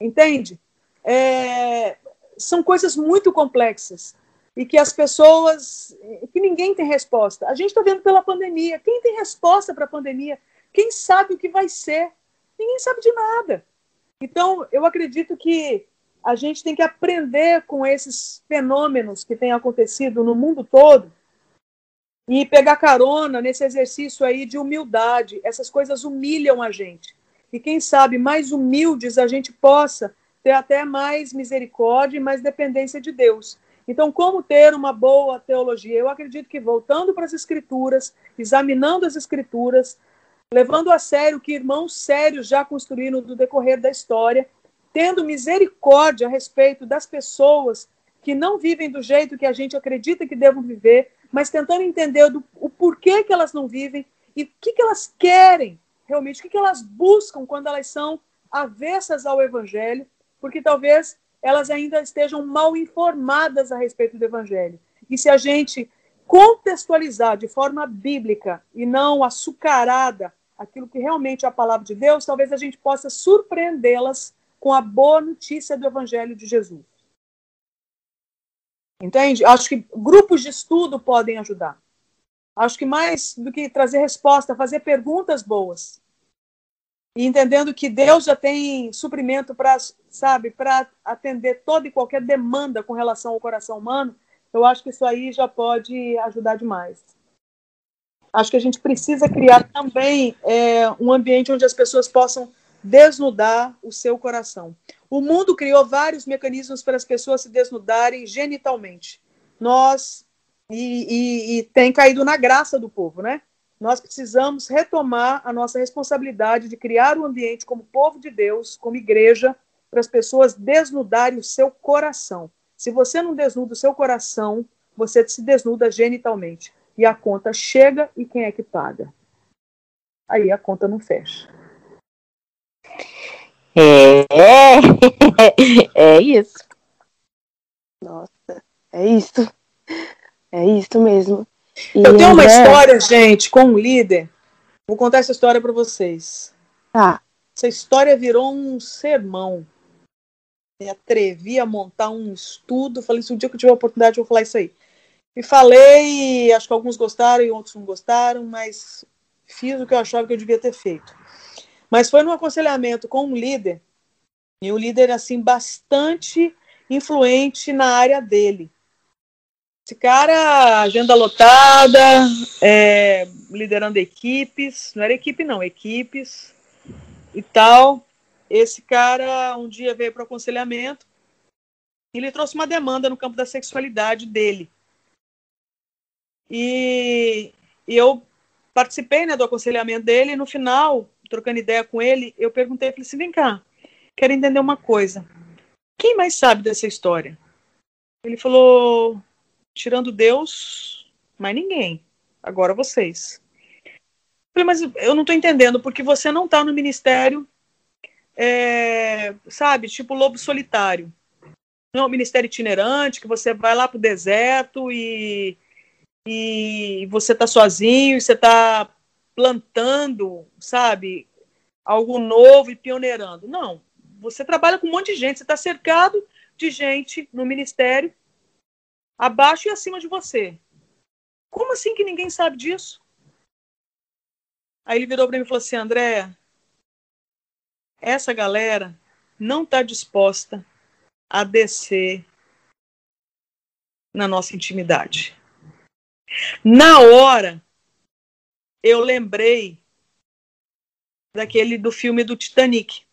[SPEAKER 4] Entende? É, são coisas muito complexas. e que as pessoas, que ninguém tem resposta. A gente está vendo pela pandemia. Quem tem resposta para a pandemia? Quem sabe o que vai ser? Ninguém sabe de nada. Então, eu acredito que a gente tem que aprender com esses fenômenos que têm acontecido no mundo todo e pegar carona nesse exercício aí de humildade. Essas coisas humilham a gente. E quem sabe, mais humildes, a gente possa ter até mais misericórdia e mais dependência de Deus. Então, como ter uma boa teologia? Eu acredito que voltando para as Escrituras, examinando as Escrituras, levando a sério o que irmãos sérios já construíram no decorrer da história, tendo misericórdia a respeito das pessoas que não vivem do jeito que a gente acredita que devam viver, mas tentando entender do, o porquê que elas não vivem e o que, que elas querem realmente, o que, que elas buscam quando elas são avessas ao Evangelho, porque talvez elas ainda estejam mal informadas a respeito do Evangelho. E se a gente contextualizar de forma bíblica e não açucarada aquilo que realmente é a palavra de Deus, talvez a gente possa surpreendê-las com a boa notícia do Evangelho de Jesus. Entende? Acho que grupos de estudo podem ajudar. Acho que mais do que trazer resposta, fazer perguntas boas. E entendendo que Deus já tem suprimento para, sabe, para atender toda e qualquer demanda com relação ao coração humano, eu acho que isso aí já pode ajudar demais. Acho que a gente precisa criar também é, um ambiente onde as pessoas possam desnudar o seu coração. O mundo criou vários mecanismos para as pessoas se desnudarem genitalmente. Nós e, e, e tem caído na graça do povo, né? Nós precisamos retomar a nossa responsabilidade de criar um ambiente como povo de Deus, como igreja, para as pessoas desnudarem o seu coração. Se você não desnuda o seu coração, você se desnuda genitalmente. E a conta chega e quem é que paga? Aí a conta não fecha.
[SPEAKER 6] É, é isso.
[SPEAKER 2] Nossa, é isso. É isso mesmo.
[SPEAKER 4] E eu tenho uma história, gente, com um líder. Vou contar essa história para vocês.
[SPEAKER 2] Tá.
[SPEAKER 4] Essa história virou um sermão. Me atrevi a montar um estudo. Falei, se um dia que eu tiver a oportunidade, eu vou falar isso aí. E falei, acho que alguns gostaram e outros não gostaram, mas fiz o que eu achava que eu devia ter feito. Mas foi num aconselhamento com um líder, e um líder, assim, bastante influente na área dele. Esse cara, agenda lotada, é, liderando equipes, não era equipe não, equipes e tal. Esse cara um dia veio para o aconselhamento e ele trouxe uma demanda no campo da sexualidade dele. E, e eu participei né, do aconselhamento dele e no final, trocando ideia com ele, eu perguntei, falei assim, vem cá, quero entender uma coisa. Quem mais sabe dessa história? Ele falou, tirando Deus, mais ninguém. Agora vocês. Falei, mas eu não estou entendendo, porque você não está no ministério, é, sabe, tipo lobo solitário. Não é um ministério itinerante, que você vai lá para o deserto e, e você está sozinho, você está plantando, sabe, algo novo e pioneirando. Não, você trabalha com um monte de gente, você está cercado de gente no ministério abaixo e acima de você. Como assim que ninguém sabe disso? Aí ele virou para mim e falou assim: André, essa galera não está disposta a descer na nossa intimidade. Na hora, eu lembrei daquele do filme do Titanic.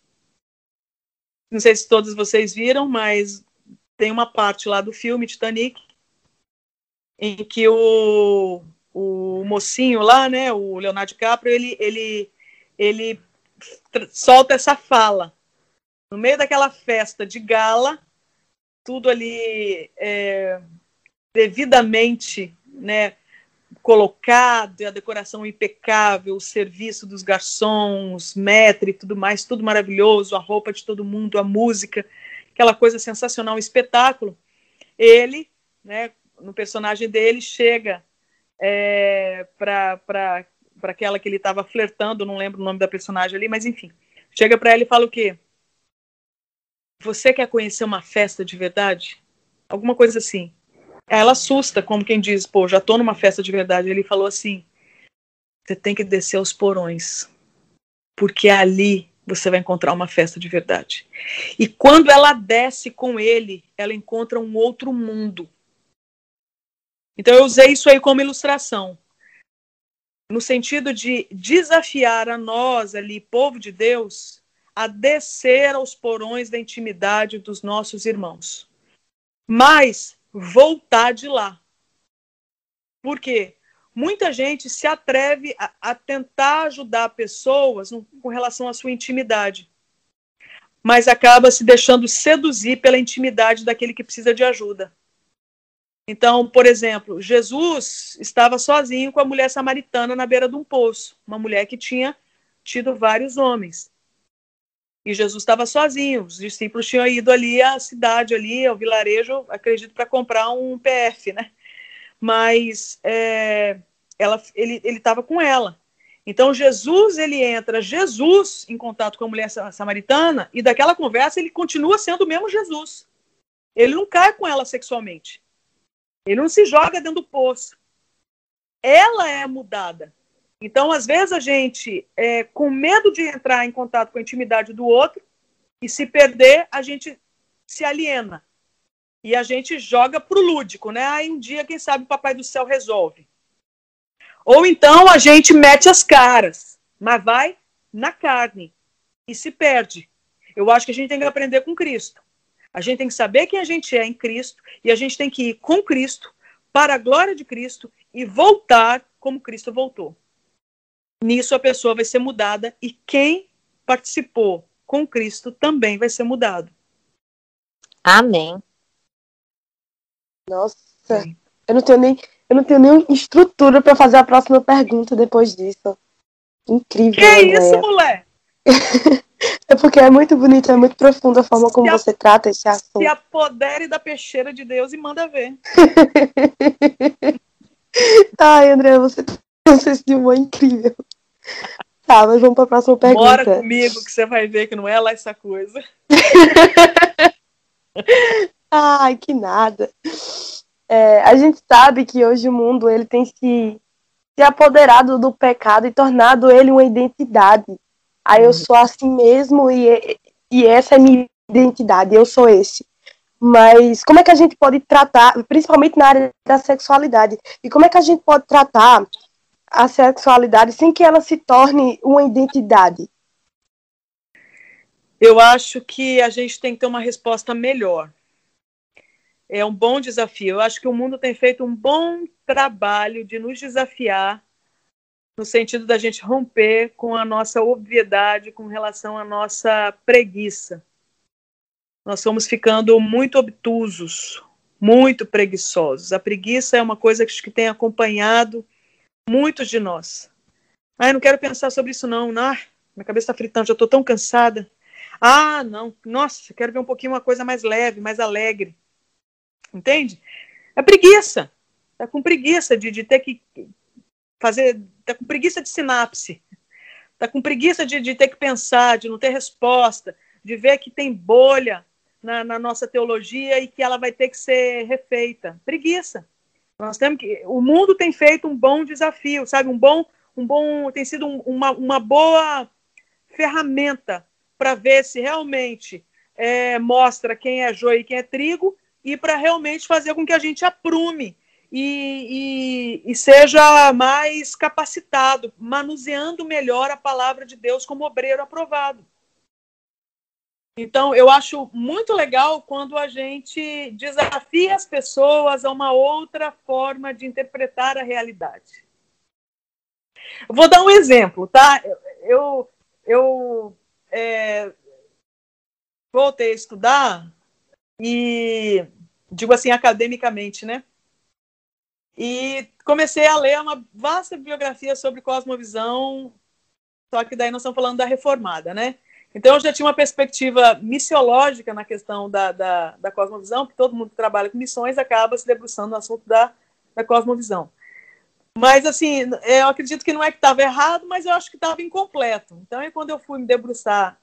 [SPEAKER 4] Não sei se todos vocês viram, mas tem uma parte lá do filme Titanic em que o, o mocinho lá, né, o Leonardo DiCaprio, ele, ele, ele solta essa fala. No meio daquela festa de gala, tudo ali é, devidamente né, colocado, a decoração impecável, o serviço dos garçons, metre e tudo mais, tudo maravilhoso, a roupa de todo mundo, a música, aquela coisa sensacional, um espetáculo. Ele, né, no personagem dele, chega é, para aquela que ele estava flertando, não lembro o nome da personagem ali, mas enfim. Chega para ela e fala o quê? Você quer conhecer uma festa de verdade? Alguma coisa assim. Ela assusta, como quem diz, pô, já tô numa festa de verdade. Ele falou assim: você tem que descer aos porões, porque ali você vai encontrar uma festa de verdade. E quando ela desce com ele, ela encontra um outro mundo. Então eu usei isso aí como ilustração, no sentido de desafiar a nós ali, povo de Deus, a descer aos porões da intimidade dos nossos irmãos. Mas voltar de lá. Por quê? Muita gente se atreve a, a tentar ajudar pessoas no, com relação à sua intimidade, mas acaba se deixando seduzir pela intimidade daquele que precisa de ajuda. Então, por exemplo, Jesus estava sozinho com a mulher samaritana na beira de um poço, uma mulher que tinha tido vários homens. E Jesus estava sozinho. Os discípulos tinham ido ali à cidade, ali ao vilarejo, acredito, para comprar um PF, né? Mas é, ela, ele estava com ela. Então Jesus ele entra, Jesus em contato com a mulher samaritana e daquela conversa ele continua sendo o mesmo Jesus. Ele não cai com ela sexualmente. Ele não se joga dentro do poço. Ela é mudada. Então, às vezes, a gente, é, com medo de entrar em contato com a intimidade do outro, e se perder, a gente se aliena. E a gente joga pro lúdico, né? Aí um dia, quem sabe, o Papai do Céu resolve. Ou então a gente mete as caras, mas vai na carne e se perde. Eu acho que a gente tem que aprender com Cristo. A gente tem que saber quem a gente é em Cristo e a gente tem que ir com Cristo, para a glória de Cristo e voltar como Cristo voltou nisso a pessoa vai ser mudada e quem participou com Cristo também vai ser mudado.
[SPEAKER 6] Amém.
[SPEAKER 2] Nossa, Sim. eu não tenho nem eu não tenho nem estrutura para fazer a próxima pergunta depois disso. Incrível.
[SPEAKER 4] Que é isso, mulher?
[SPEAKER 2] é porque é muito bonito, é muito profundo a forma como se você a... trata esse assunto. Se
[SPEAKER 4] apodere da peixeira de Deus e manda ver.
[SPEAKER 2] Ai, André, você tem um senso de humor incrível. Tá, mas vamos para a próxima pergunta.
[SPEAKER 4] Bora comigo que você vai ver que não é lá essa coisa.
[SPEAKER 2] Ai, que nada. É, a gente sabe que hoje o mundo ele tem se, se apoderado do pecado e tornado ele uma identidade. Aí eu uhum. sou assim mesmo e, e essa é minha identidade, eu sou esse. Mas como é que a gente pode tratar, principalmente na área da sexualidade, e como é que a gente pode tratar a sexualidade sem que ela se torne uma identidade?
[SPEAKER 4] Eu acho que a gente tem que ter uma resposta melhor. É um bom desafio. Eu acho que o mundo tem feito um bom trabalho de nos desafiar no sentido da gente romper com a nossa obviedade com relação à nossa preguiça. Nós estamos ficando muito obtusos, muito preguiçosos. A preguiça é uma coisa que tem acompanhado Muitos de nós. Ah, eu não quero pensar sobre isso, não. Ah, minha cabeça está fritando, já estou tão cansada. Ah, não. Nossa, quero ver um pouquinho uma coisa mais leve, mais alegre. Entende? É preguiça. Está com preguiça de, de ter que fazer. Está com preguiça de sinapse. Está com preguiça de, de ter que pensar, de não ter resposta, de ver que tem bolha na, na nossa teologia e que ela vai ter que ser refeita. Preguiça. Nós temos que, o mundo tem feito um bom desafio, sabe? Um bom, um bom, tem sido um, uma, uma boa ferramenta para ver se realmente é, mostra quem é joio e quem é trigo e para realmente fazer com que a gente aprume e, e, e, seja mais capacitado, manuseando melhor a palavra de Deus como obreiro aprovado. Então, eu acho muito legal quando a gente desafia as pessoas a uma outra forma de interpretar a realidade. vou dar um exemplo, tá? Eu, eu é, voltei a estudar e digo assim academicamente, né? E comecei a ler uma vasta biografia sobre cosmovisão, só que daí nós estamos falando da reformada, né? Então, eu já tinha uma perspectiva missiológica na questão da, da, da cosmovisão, porque todo mundo que trabalha com missões acaba se debruçando no assunto da, da cosmovisão. Mas, assim, eu acredito que não é que estava errado, mas eu acho que estava incompleto. Então, é quando eu fui me debruçar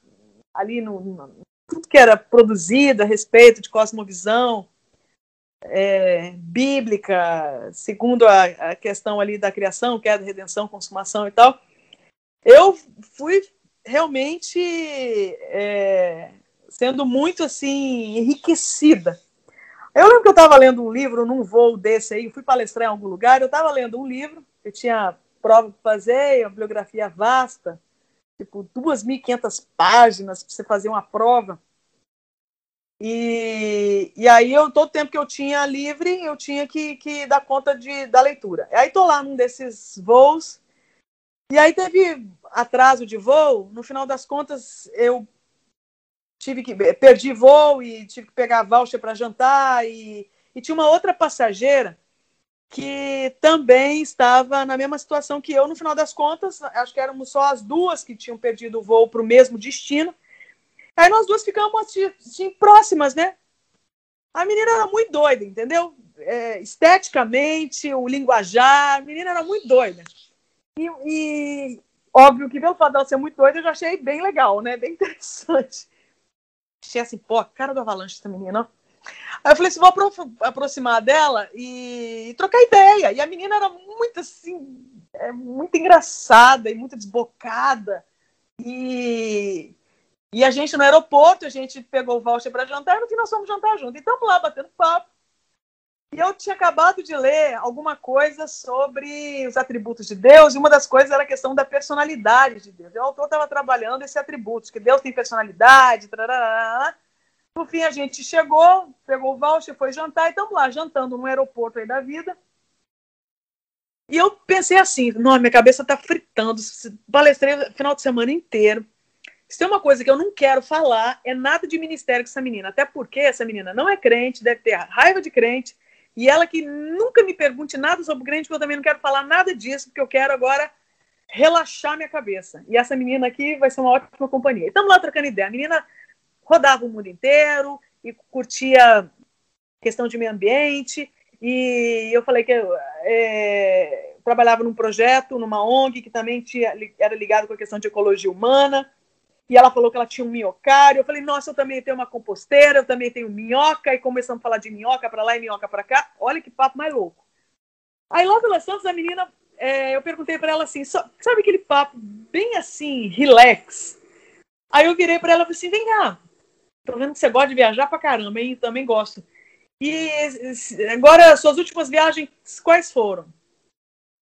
[SPEAKER 4] ali no, no tudo que era produzido a respeito de cosmovisão, é, bíblica, segundo a, a, questão ali da criação, queda, redenção, consumação e tal, eu fui realmente é, sendo muito assim enriquecida. Eu lembro que eu estava lendo um livro num voo desse aí, fui palestrar em algum lugar, eu estava lendo um livro, eu tinha prova para fazer, uma bibliografia vasta, tipo 2.500 páginas para você fazer uma prova. E, e aí, eu, todo tempo que eu tinha livre, eu tinha que, que dar conta de, da leitura. Aí, tô lá num desses voos, e aí teve atraso de voo. No final das contas, eu tive que perdi voo e tive que pegar voucher para jantar. E, e tinha uma outra passageira que também estava na mesma situação que eu. No final das contas, acho que éramos só as duas que tinham perdido o voo para o mesmo destino. Aí nós duas ficamos assim, assim, próximas, né? A menina era muito doida, entendeu? É, esteticamente, o linguajar, a menina era muito doida. E, e, óbvio que pelo fato dela ser muito doida, eu já achei bem legal, né? Bem interessante. Achei assim, pô, a cara do avalanche essa menina. Aí eu falei assim, vou apro aproximar dela e, e, trocar ideia. E a menina era muito assim, é, muito engraçada e muito desbocada. E e a gente no aeroporto, a gente pegou o voucher para jantar e no fim nós fomos jantar junto. E estamos lá batendo papo. E eu tinha acabado de ler alguma coisa sobre os atributos de Deus, e uma das coisas era a questão da personalidade de Deus. E o autor estava trabalhando esse atributo, que Deus tem personalidade, tarará. No fim, a gente chegou, pegou o voucher, foi jantar, e estamos lá, jantando no aeroporto aí da vida. E eu pensei assim, não, minha cabeça está fritando, palestrei o final de semana inteiro. Se tem uma coisa que eu não quero falar, é nada de ministério com essa menina. Até porque essa menina não é crente, deve ter raiva de crente. E ela que nunca me pergunte nada sobre crente, porque eu também não quero falar nada disso, porque eu quero agora relaxar minha cabeça. E essa menina aqui vai ser uma ótima companhia. Estamos lá trocando ideia. A menina rodava o mundo inteiro e curtia questão de meio ambiente. E eu falei que eu é, trabalhava num projeto, numa ONG, que também tinha, era ligado com a questão de ecologia humana e ela falou que ela tinha um minhocário. Eu falei, nossa, eu também tenho uma composteira, eu também tenho minhoca, e começamos a falar de minhoca para lá e minhoca para cá. Olha que papo mais louco. Aí lá pelas tantas, a menina, é, eu perguntei para ela assim, sabe aquele papo bem assim, relax? Aí eu virei para ela e falei assim, vem cá, tô vendo que você gosta de viajar pra caramba, hein? Também gosto. E agora, suas últimas viagens, quais foram?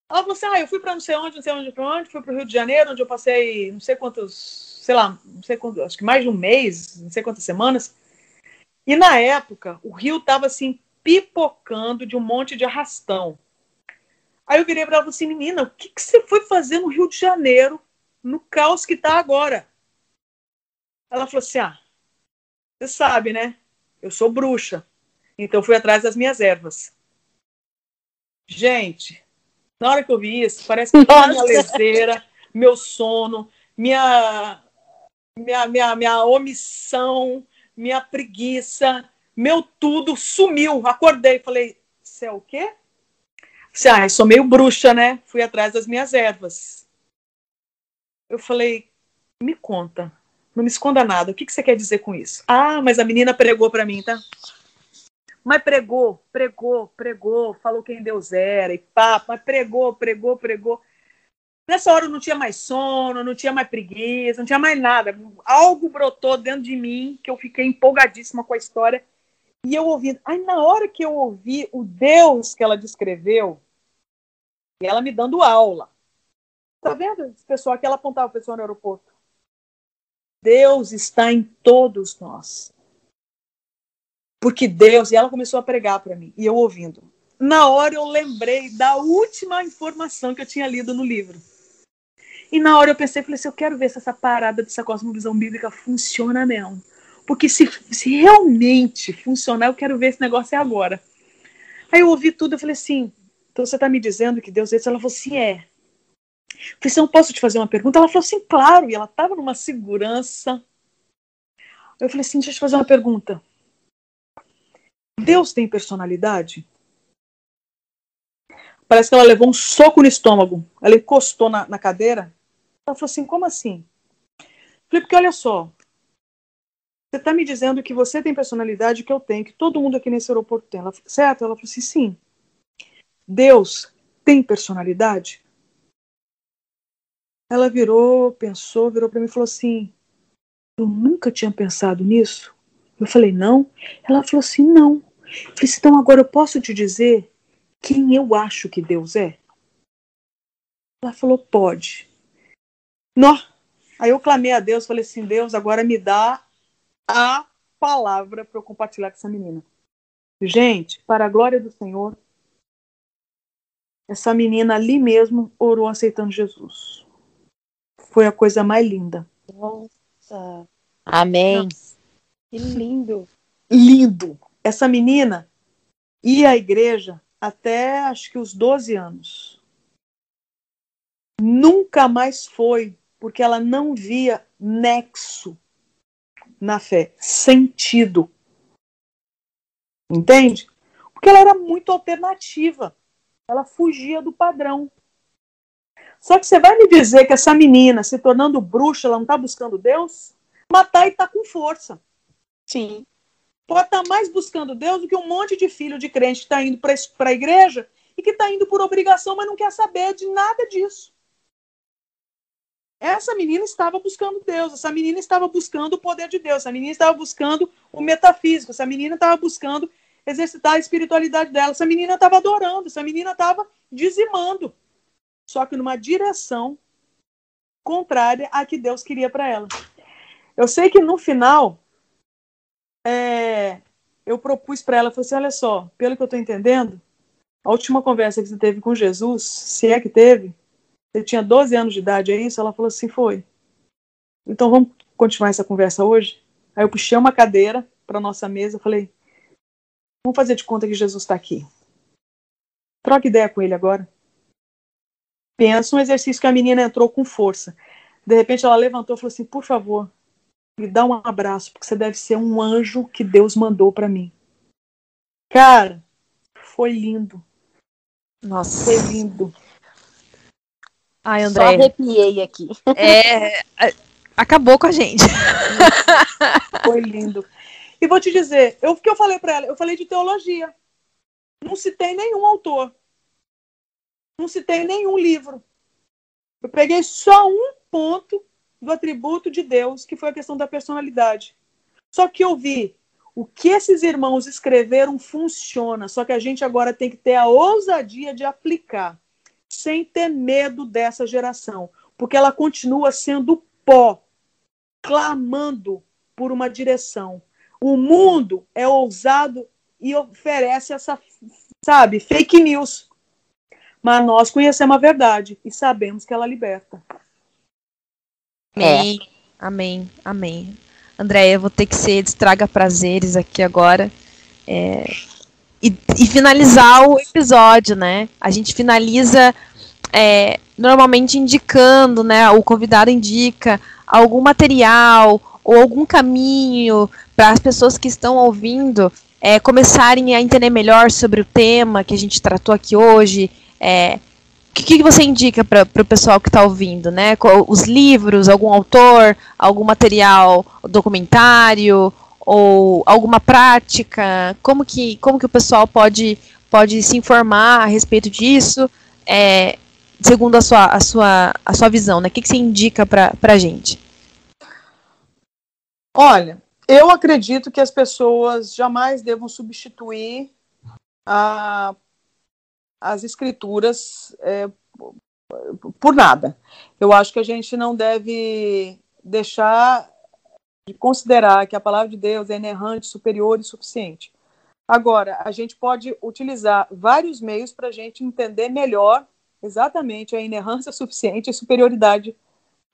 [SPEAKER 4] Ela falou assim, ah, eu fui para não sei onde, não sei onde, para onde, fui para o Rio de Janeiro, onde eu passei não sei quantos sei lá, não sei quanto, acho que mais de um mês, não sei quantas semanas. E na época, o rio estava assim, pipocando de um monte de arrastão. Aí eu virei para ela e falei assim, menina, o que, que você foi fazer no Rio de Janeiro, no caos que está agora? Ela falou assim, ah, você sabe, né? Eu sou bruxa. Então fui atrás das minhas ervas. Gente, na hora que eu vi isso, parece que minha leseira, meu sono, minha minha, minha, minha omissão, minha preguiça, meu tudo sumiu. Acordei, falei, você é o quê? Você, ah, sou meio bruxa, né? Fui atrás das minhas ervas. Eu falei, me conta, não me esconda nada. O que, que você quer dizer com isso? Ah, mas a menina pregou para mim, tá? Mas pregou, pregou, pregou, falou quem Deus era e pá, mas pregou, pregou, pregou. Nessa hora eu não tinha mais sono, não tinha mais preguiça, não tinha mais nada. Algo brotou dentro de mim que eu fiquei empolgadíssima com a história. E eu ouvi. Aí na hora que eu ouvi o Deus que ela descreveu, e ela me dando aula. Tá vendo esse pessoal que ela apontava o pessoal no aeroporto? Deus está em todos nós. Porque Deus, e ela começou a pregar para mim, e eu ouvindo. Na hora eu lembrei da última informação que eu tinha lido no livro e na hora eu pensei, falei assim, eu quero ver se essa parada dessa cosmovisão bíblica funciona mesmo. Porque se, se realmente funcionar, eu quero ver esse negócio é agora. Aí eu ouvi tudo, eu falei assim, então você está me dizendo que Deus é isso? Ela falou assim, é. Eu falei assim, eu posso te fazer uma pergunta? Ela falou assim, claro. E ela estava numa segurança. Eu falei assim, deixa eu te fazer uma pergunta. Deus tem personalidade? Parece que ela levou um soco no estômago. Ela encostou na, na cadeira ela falou assim: como assim? Falei, porque olha só. você está me dizendo que você tem personalidade que eu tenho, que todo mundo aqui nesse aeroporto tem. Ela, certo? Ela falou assim, sim. Deus tem personalidade? Ela virou, pensou, virou para mim e falou assim: Eu nunca tinha pensado nisso. Eu falei: Não. Ela falou assim: Não. Eu falei assim, então agora eu posso te dizer quem eu acho que Deus é? Ela falou: Pode. Nó. Aí eu clamei a Deus, falei assim: Deus, agora me dá a palavra para eu compartilhar com essa menina. Gente, para a glória do Senhor, essa menina ali mesmo orou aceitando Jesus. Foi a coisa mais linda.
[SPEAKER 2] Nossa.
[SPEAKER 6] Amém.
[SPEAKER 2] Nossa, que lindo.
[SPEAKER 4] Lindo. Essa menina ia à igreja até acho que os 12 anos. Nunca mais foi, porque ela não via nexo na fé, sentido. Entende? Porque ela era muito alternativa. Ela fugia do padrão. Só que você vai me dizer que essa menina, se tornando bruxa, ela não está buscando Deus? Matar e está com força.
[SPEAKER 2] Sim.
[SPEAKER 4] Pode estar tá mais buscando Deus do que um monte de filho de crente que está indo para a igreja e que está indo por obrigação, mas não quer saber de nada disso. Essa menina estava buscando Deus, essa menina estava buscando o poder de Deus, essa menina estava buscando o metafísico, essa menina estava buscando exercitar a espiritualidade dela, essa menina estava adorando, essa menina estava dizimando só que numa direção contrária à que Deus queria para ela. Eu sei que no final é, eu propus para ela, falei assim, olha só, pelo que eu estou entendendo, a última conversa que você teve com Jesus, se é que teve, você tinha 12 anos de idade, é isso? Ela falou assim, foi. Então vamos continuar essa conversa hoje? Aí eu puxei uma cadeira para nossa mesa, falei, vamos fazer de conta que Jesus está aqui. Troca ideia com ele agora. Pensa um exercício que a menina entrou com força. De repente ela levantou e falou assim: por favor, me dá um abraço, porque você deve ser um anjo que Deus mandou para mim. Cara, foi lindo.
[SPEAKER 5] Nossa.
[SPEAKER 4] Foi lindo.
[SPEAKER 5] Ai, André.
[SPEAKER 6] Só arrepiei aqui.
[SPEAKER 5] É, acabou com a gente.
[SPEAKER 4] Foi lindo. E vou te dizer, eu, o que eu falei para ela? Eu falei de teologia. Não citei nenhum autor não citei nenhum livro. Eu peguei só um ponto do atributo de Deus, que foi a questão da personalidade. Só que eu vi o que esses irmãos escreveram funciona, só que a gente agora tem que ter a ousadia de aplicar, sem ter medo dessa geração, porque ela continua sendo pó, clamando por uma direção. O mundo é ousado e oferece essa, sabe, fake news mas nós conhecemos a verdade e sabemos que ela liberta.
[SPEAKER 5] Amém. É. Amém. Amém. Andréia, vou ter que ser destraga prazeres aqui agora. É, e, e, finalizar o episódio, né? A gente finaliza é, normalmente indicando, né? O convidado indica algum material ou algum caminho para as pessoas que estão ouvindo é, começarem a entender melhor sobre o tema que a gente tratou aqui hoje, é, que, que, você indica para o pessoal que está ouvindo, né? Os livros, algum autor, algum material documentário ou alguma prática? Como que, como que o pessoal pode, pode se informar a respeito disso, é, segundo a sua, a, sua, a sua visão, né? O que, que você indica para a gente?
[SPEAKER 4] Olha, eu acredito que as pessoas jamais devam substituir a as escrituras é, por nada. Eu acho que a gente não deve deixar de considerar que a palavra de Deus é inerrante, superior e suficiente. Agora, a gente pode utilizar vários meios para a gente entender melhor exatamente a inerrância suficiente e superioridade,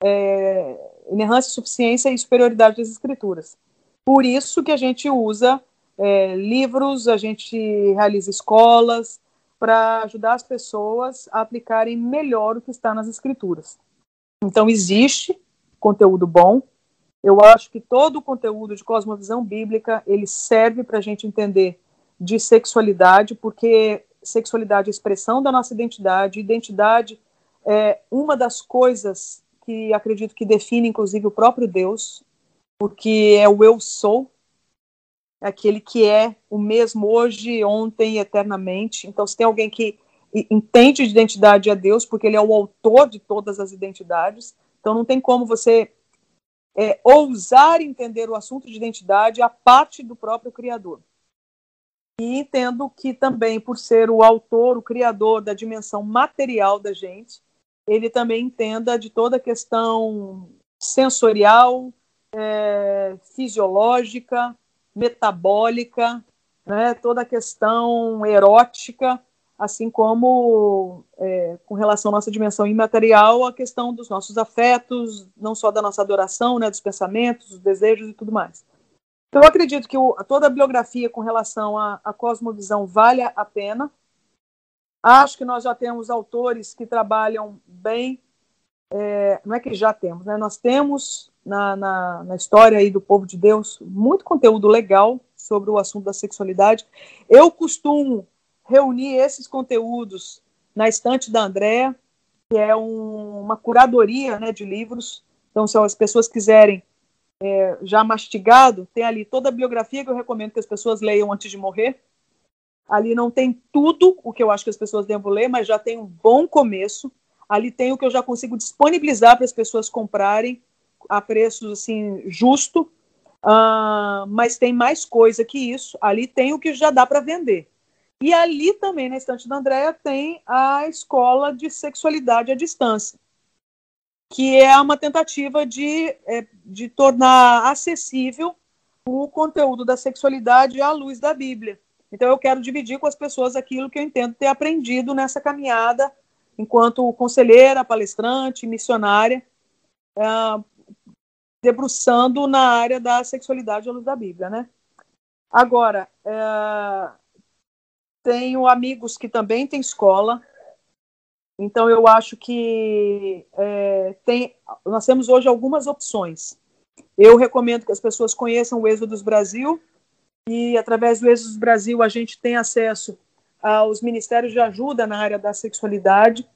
[SPEAKER 4] é, inerrância, suficiência e superioridade das escrituras. Por isso que a gente usa é, livros, a gente realiza escolas, para ajudar as pessoas a aplicarem melhor o que está nas escrituras. Então, existe conteúdo bom. Eu acho que todo o conteúdo de cosmovisão bíblica ele serve para a gente entender de sexualidade, porque sexualidade é expressão da nossa identidade, identidade é uma das coisas que acredito que define, inclusive, o próprio Deus. porque é o eu sou, é aquele que é o mesmo hoje, ontem e eternamente. Então, se tem alguém que entende de identidade a Deus, porque ele é o autor de todas as identidades, então não tem como você é, ousar entender o assunto de identidade a parte do próprio Criador. E entendo que também, por ser o autor, o criador da dimensão material da gente, ele também entenda de toda a questão sensorial, é, fisiológica, metabólica, né, toda a questão erótica, assim como é, com relação à nossa dimensão imaterial, a questão dos nossos afetos, não só da nossa adoração, né, dos pensamentos, dos desejos e tudo mais. Então, eu acredito que o, toda a bibliografia com relação à, cosmovisão vale a pena. Acho que nós já temos autores que trabalham bem, é, não é que já temos, né, nós temos na, na, na história aí do povo de Deus, muito conteúdo legal sobre o assunto da sexualidade. Eu costumo reunir esses conteúdos na estante da Andréa, que é um, uma curadoria né, de livros. Então, se as pessoas quiserem é, já mastigado, tem ali toda a biografia que eu recomendo que as pessoas leiam antes de morrer. Ali não tem tudo o que eu acho que as pessoas devem ler, mas já tem um bom começo. Ali tem o que eu já consigo disponibilizar para as pessoas comprarem a preços assim justo, uh, mas tem mais coisa que isso. Ali tem o que já dá para vender. E ali também, na estante da Andréia, tem a escola de sexualidade à distância, que é uma tentativa de, é, de tornar acessível o conteúdo da sexualidade à luz da Bíblia. Então, eu quero dividir com as pessoas aquilo que eu entendo ter aprendido nessa caminhada, enquanto conselheira, palestrante, missionária, uh, debruçando na área da sexualidade à luz da Bíblia, né? Agora, é, tenho amigos que também têm escola, então eu acho que é, tem, nós temos hoje algumas opções. Eu recomendo que as pessoas conheçam o Êxodos Brasil e através do Êxodos Brasil a gente tem acesso aos ministérios de ajuda na área da sexualidade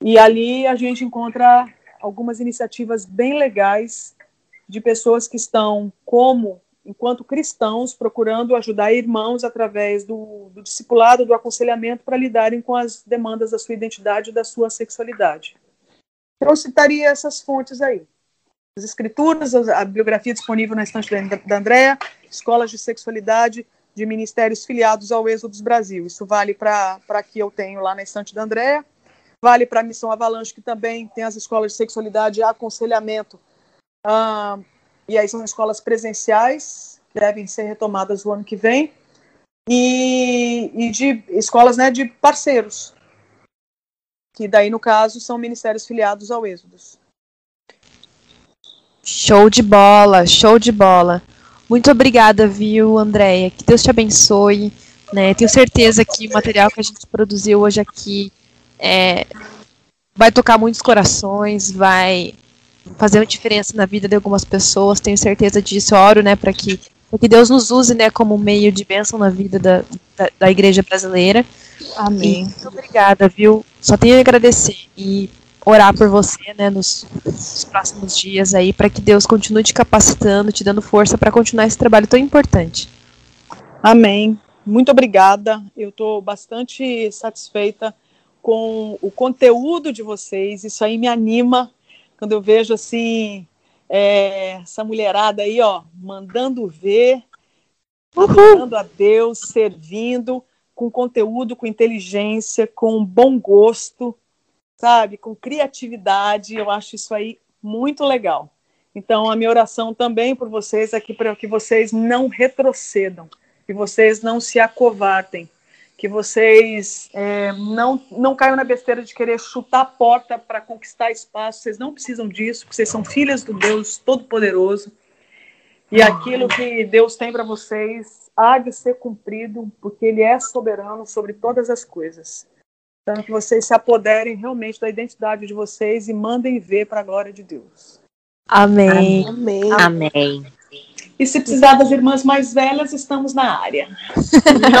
[SPEAKER 4] e ali a gente encontra algumas iniciativas bem legais de pessoas que estão, como enquanto cristãos, procurando ajudar irmãos através do, do discipulado, do aconselhamento, para lidarem com as demandas da sua identidade e da sua sexualidade. Então, eu citaria essas fontes aí. As escrituras, a bibliografia disponível na estante da Andréa, escolas de sexualidade de ministérios filiados ao Êxodo Brasil. Isso vale para que eu tenho lá na estante da Andréa, Vale para a Missão Avalanche, que também tem as escolas de sexualidade e aconselhamento. Ah, e aí são escolas presenciais, devem ser retomadas o ano que vem. E, e de escolas né, de parceiros, que daí, no caso, são ministérios filiados ao Êxodos.
[SPEAKER 5] Show de bola, show de bola. Muito obrigada, viu, Andréia? Que Deus te abençoe. Né? Tenho certeza que o material que a gente produziu hoje aqui é, vai tocar muitos corações, vai fazer uma diferença na vida de algumas pessoas, tenho certeza disso. Eu oro, né, para que, que Deus nos use, né, como meio de bênção na vida da, da, da igreja brasileira.
[SPEAKER 4] Amém.
[SPEAKER 5] E muito obrigada, viu? Só tenho a agradecer e orar por você, né, nos, nos próximos dias aí, para que Deus continue te capacitando, te dando força para continuar esse trabalho tão importante.
[SPEAKER 4] Amém. Muito obrigada. Eu estou bastante satisfeita com o conteúdo de vocês. Isso aí me anima quando eu vejo assim é, essa mulherada aí, ó, mandando ver, adorando a Deus, servindo com conteúdo, com inteligência, com bom gosto, sabe, com criatividade. Eu acho isso aí muito legal. Então, a minha oração também por vocês é que para que vocês não retrocedam, que vocês não se acovardem, que vocês é, não, não caiam na besteira de querer chutar a porta para conquistar espaço. Vocês não precisam disso, porque vocês são filhas do Deus Todo-Poderoso. E aquilo que Deus tem para vocês há de ser cumprido, porque Ele é soberano sobre todas as coisas. Então, que vocês se apoderem realmente da identidade de vocês e mandem ver para a glória de Deus.
[SPEAKER 5] Amém.
[SPEAKER 6] Amém. Amém.
[SPEAKER 4] E se precisar das irmãs mais velhas, estamos na área.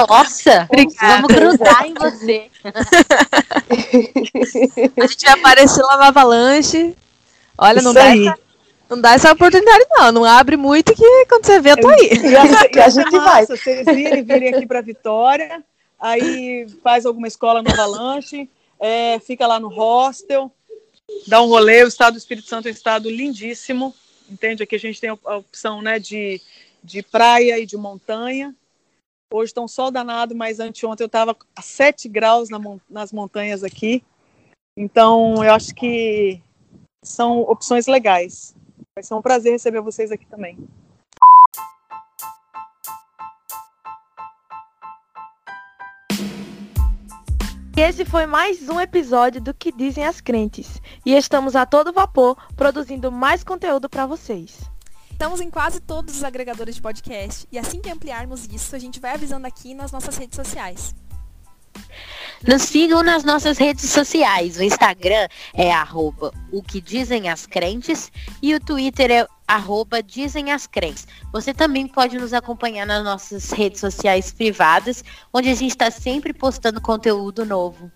[SPEAKER 6] Nossa, vamos grudar em você.
[SPEAKER 5] A gente vai aparecer lá no Avalanche. Olha,
[SPEAKER 4] Isso
[SPEAKER 5] não dá, essa, Não dá essa oportunidade, não. Não abre muito que quando você vê, eu tô aí.
[SPEAKER 2] E a, e a gente vai.
[SPEAKER 4] Vocês virem, virem aqui para Vitória, aí faz alguma escola no Avalanche, é, fica lá no hostel, dá um rolê. O estado do Espírito Santo é um estado lindíssimo, entende? Aqui a gente tem a opção né, de, de praia e de montanha. Hoje está um sol danado, mas anteontem eu estava a 7 graus na, nas montanhas aqui. Então, eu acho que são opções legais. Vai ser um prazer receber vocês aqui também.
[SPEAKER 3] Esse foi mais um episódio do que dizem as crentes. E estamos a todo vapor produzindo mais conteúdo para vocês.
[SPEAKER 5] Estamos em quase todos os agregadores de podcast e assim que ampliarmos isso, a gente vai avisando aqui nas nossas redes sociais.
[SPEAKER 6] Nos sigam nas nossas redes sociais. O Instagram é arroba o que dizem as crentes e o Twitter é arroba dizem as crentes. Você também pode nos acompanhar nas nossas redes sociais privadas, onde a gente está sempre postando conteúdo novo.